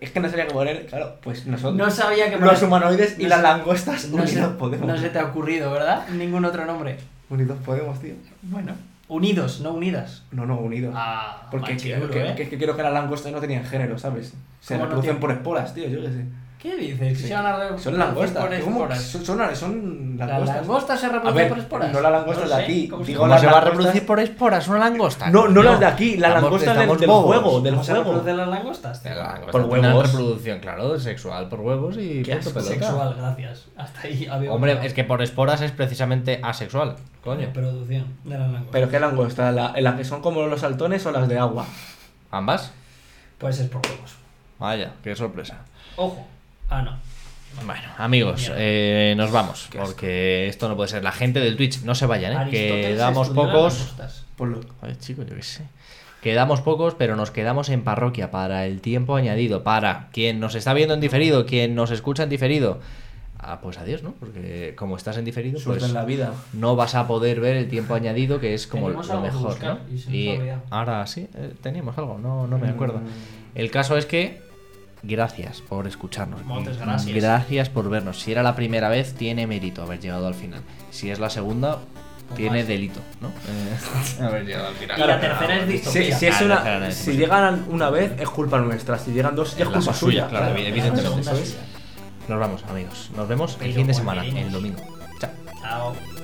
Es que no sabía qué poner, claro, pues nosotros. No sabía que los humanoides y no las se- langostas no se, Unidos Podemos. no se te ha ocurrido, ¿verdad? Ningún otro nombre. Unidos Podemos, tío. Bueno. Unidos, no unidas. No, no, unidos. Ah, Porque que, que- ¿eh? que es que creo que las langostas no tenían género, ¿sabes? Se ¿Cómo no reproducen tienen? por esporas, tío, yo qué sé. ¿Qué dices? Sí. Se Son langostas. por ¿Cómo? Son, son, son ¿Las langostas. langostas se A reproducen ver, por esporas? no las langostas lo de sé, aquí, ¿cómo se digo? ¿Cómo se va a reproducir por esporas? ¿Una langosta? No, no las de aquí, la Estamos- langosta del, estamos del juego, del ¿Cómo se juego. reproducen las langostas? La langosta Por tiene una huevos. reproducción, claro, sexual por huevos y Qué punto. Sexual, gracias. Hasta ahí había Hombre, es que por esporas es precisamente asexual. Coño. Reproducción de las langostas. Pero qué langosta, la, las que son como los saltones o las de agua. ¿Ambas? Puede ser por huevos. Vaya, qué sorpresa. Ojo. Ah, no. Bueno, amigos, eh, nos vamos. Qué. Porque esto no puede ser. La gente del Twitch, no se vayan, ¿eh? Quedamos pocos. Ponlo. Joder, chicos, yo qué sé. Quedamos pocos, pero nos quedamos en parroquia para el tiempo añadido. Para quien nos está viendo en diferido, quien nos escucha en diferido. Ah, pues adiós, ¿no? Porque como estás en diferido, Suerte pues en la vida. no vas a poder ver el tiempo añadido, que es como lo mejor, buscar ¿no? y ahora sí, eh, teníamos algo, no, no me acuerdo. Mm. El caso es que gracias por escucharnos. Montes, gracias. Gracias por vernos. Si era la primera vez, tiene mérito haber llegado al final. Si es la segunda, tiene más. delito, ¿no? Eh, haber llegado al final. Y la tercera es distopía. Si, si es una, es si llegan una vez es culpa nuestra, si llegan dos ya es culpa suya, suya. claro, La evidentemente. Nos vamos, amigos. Nos vemos el fin de semana, el domingo. Chao. Chao.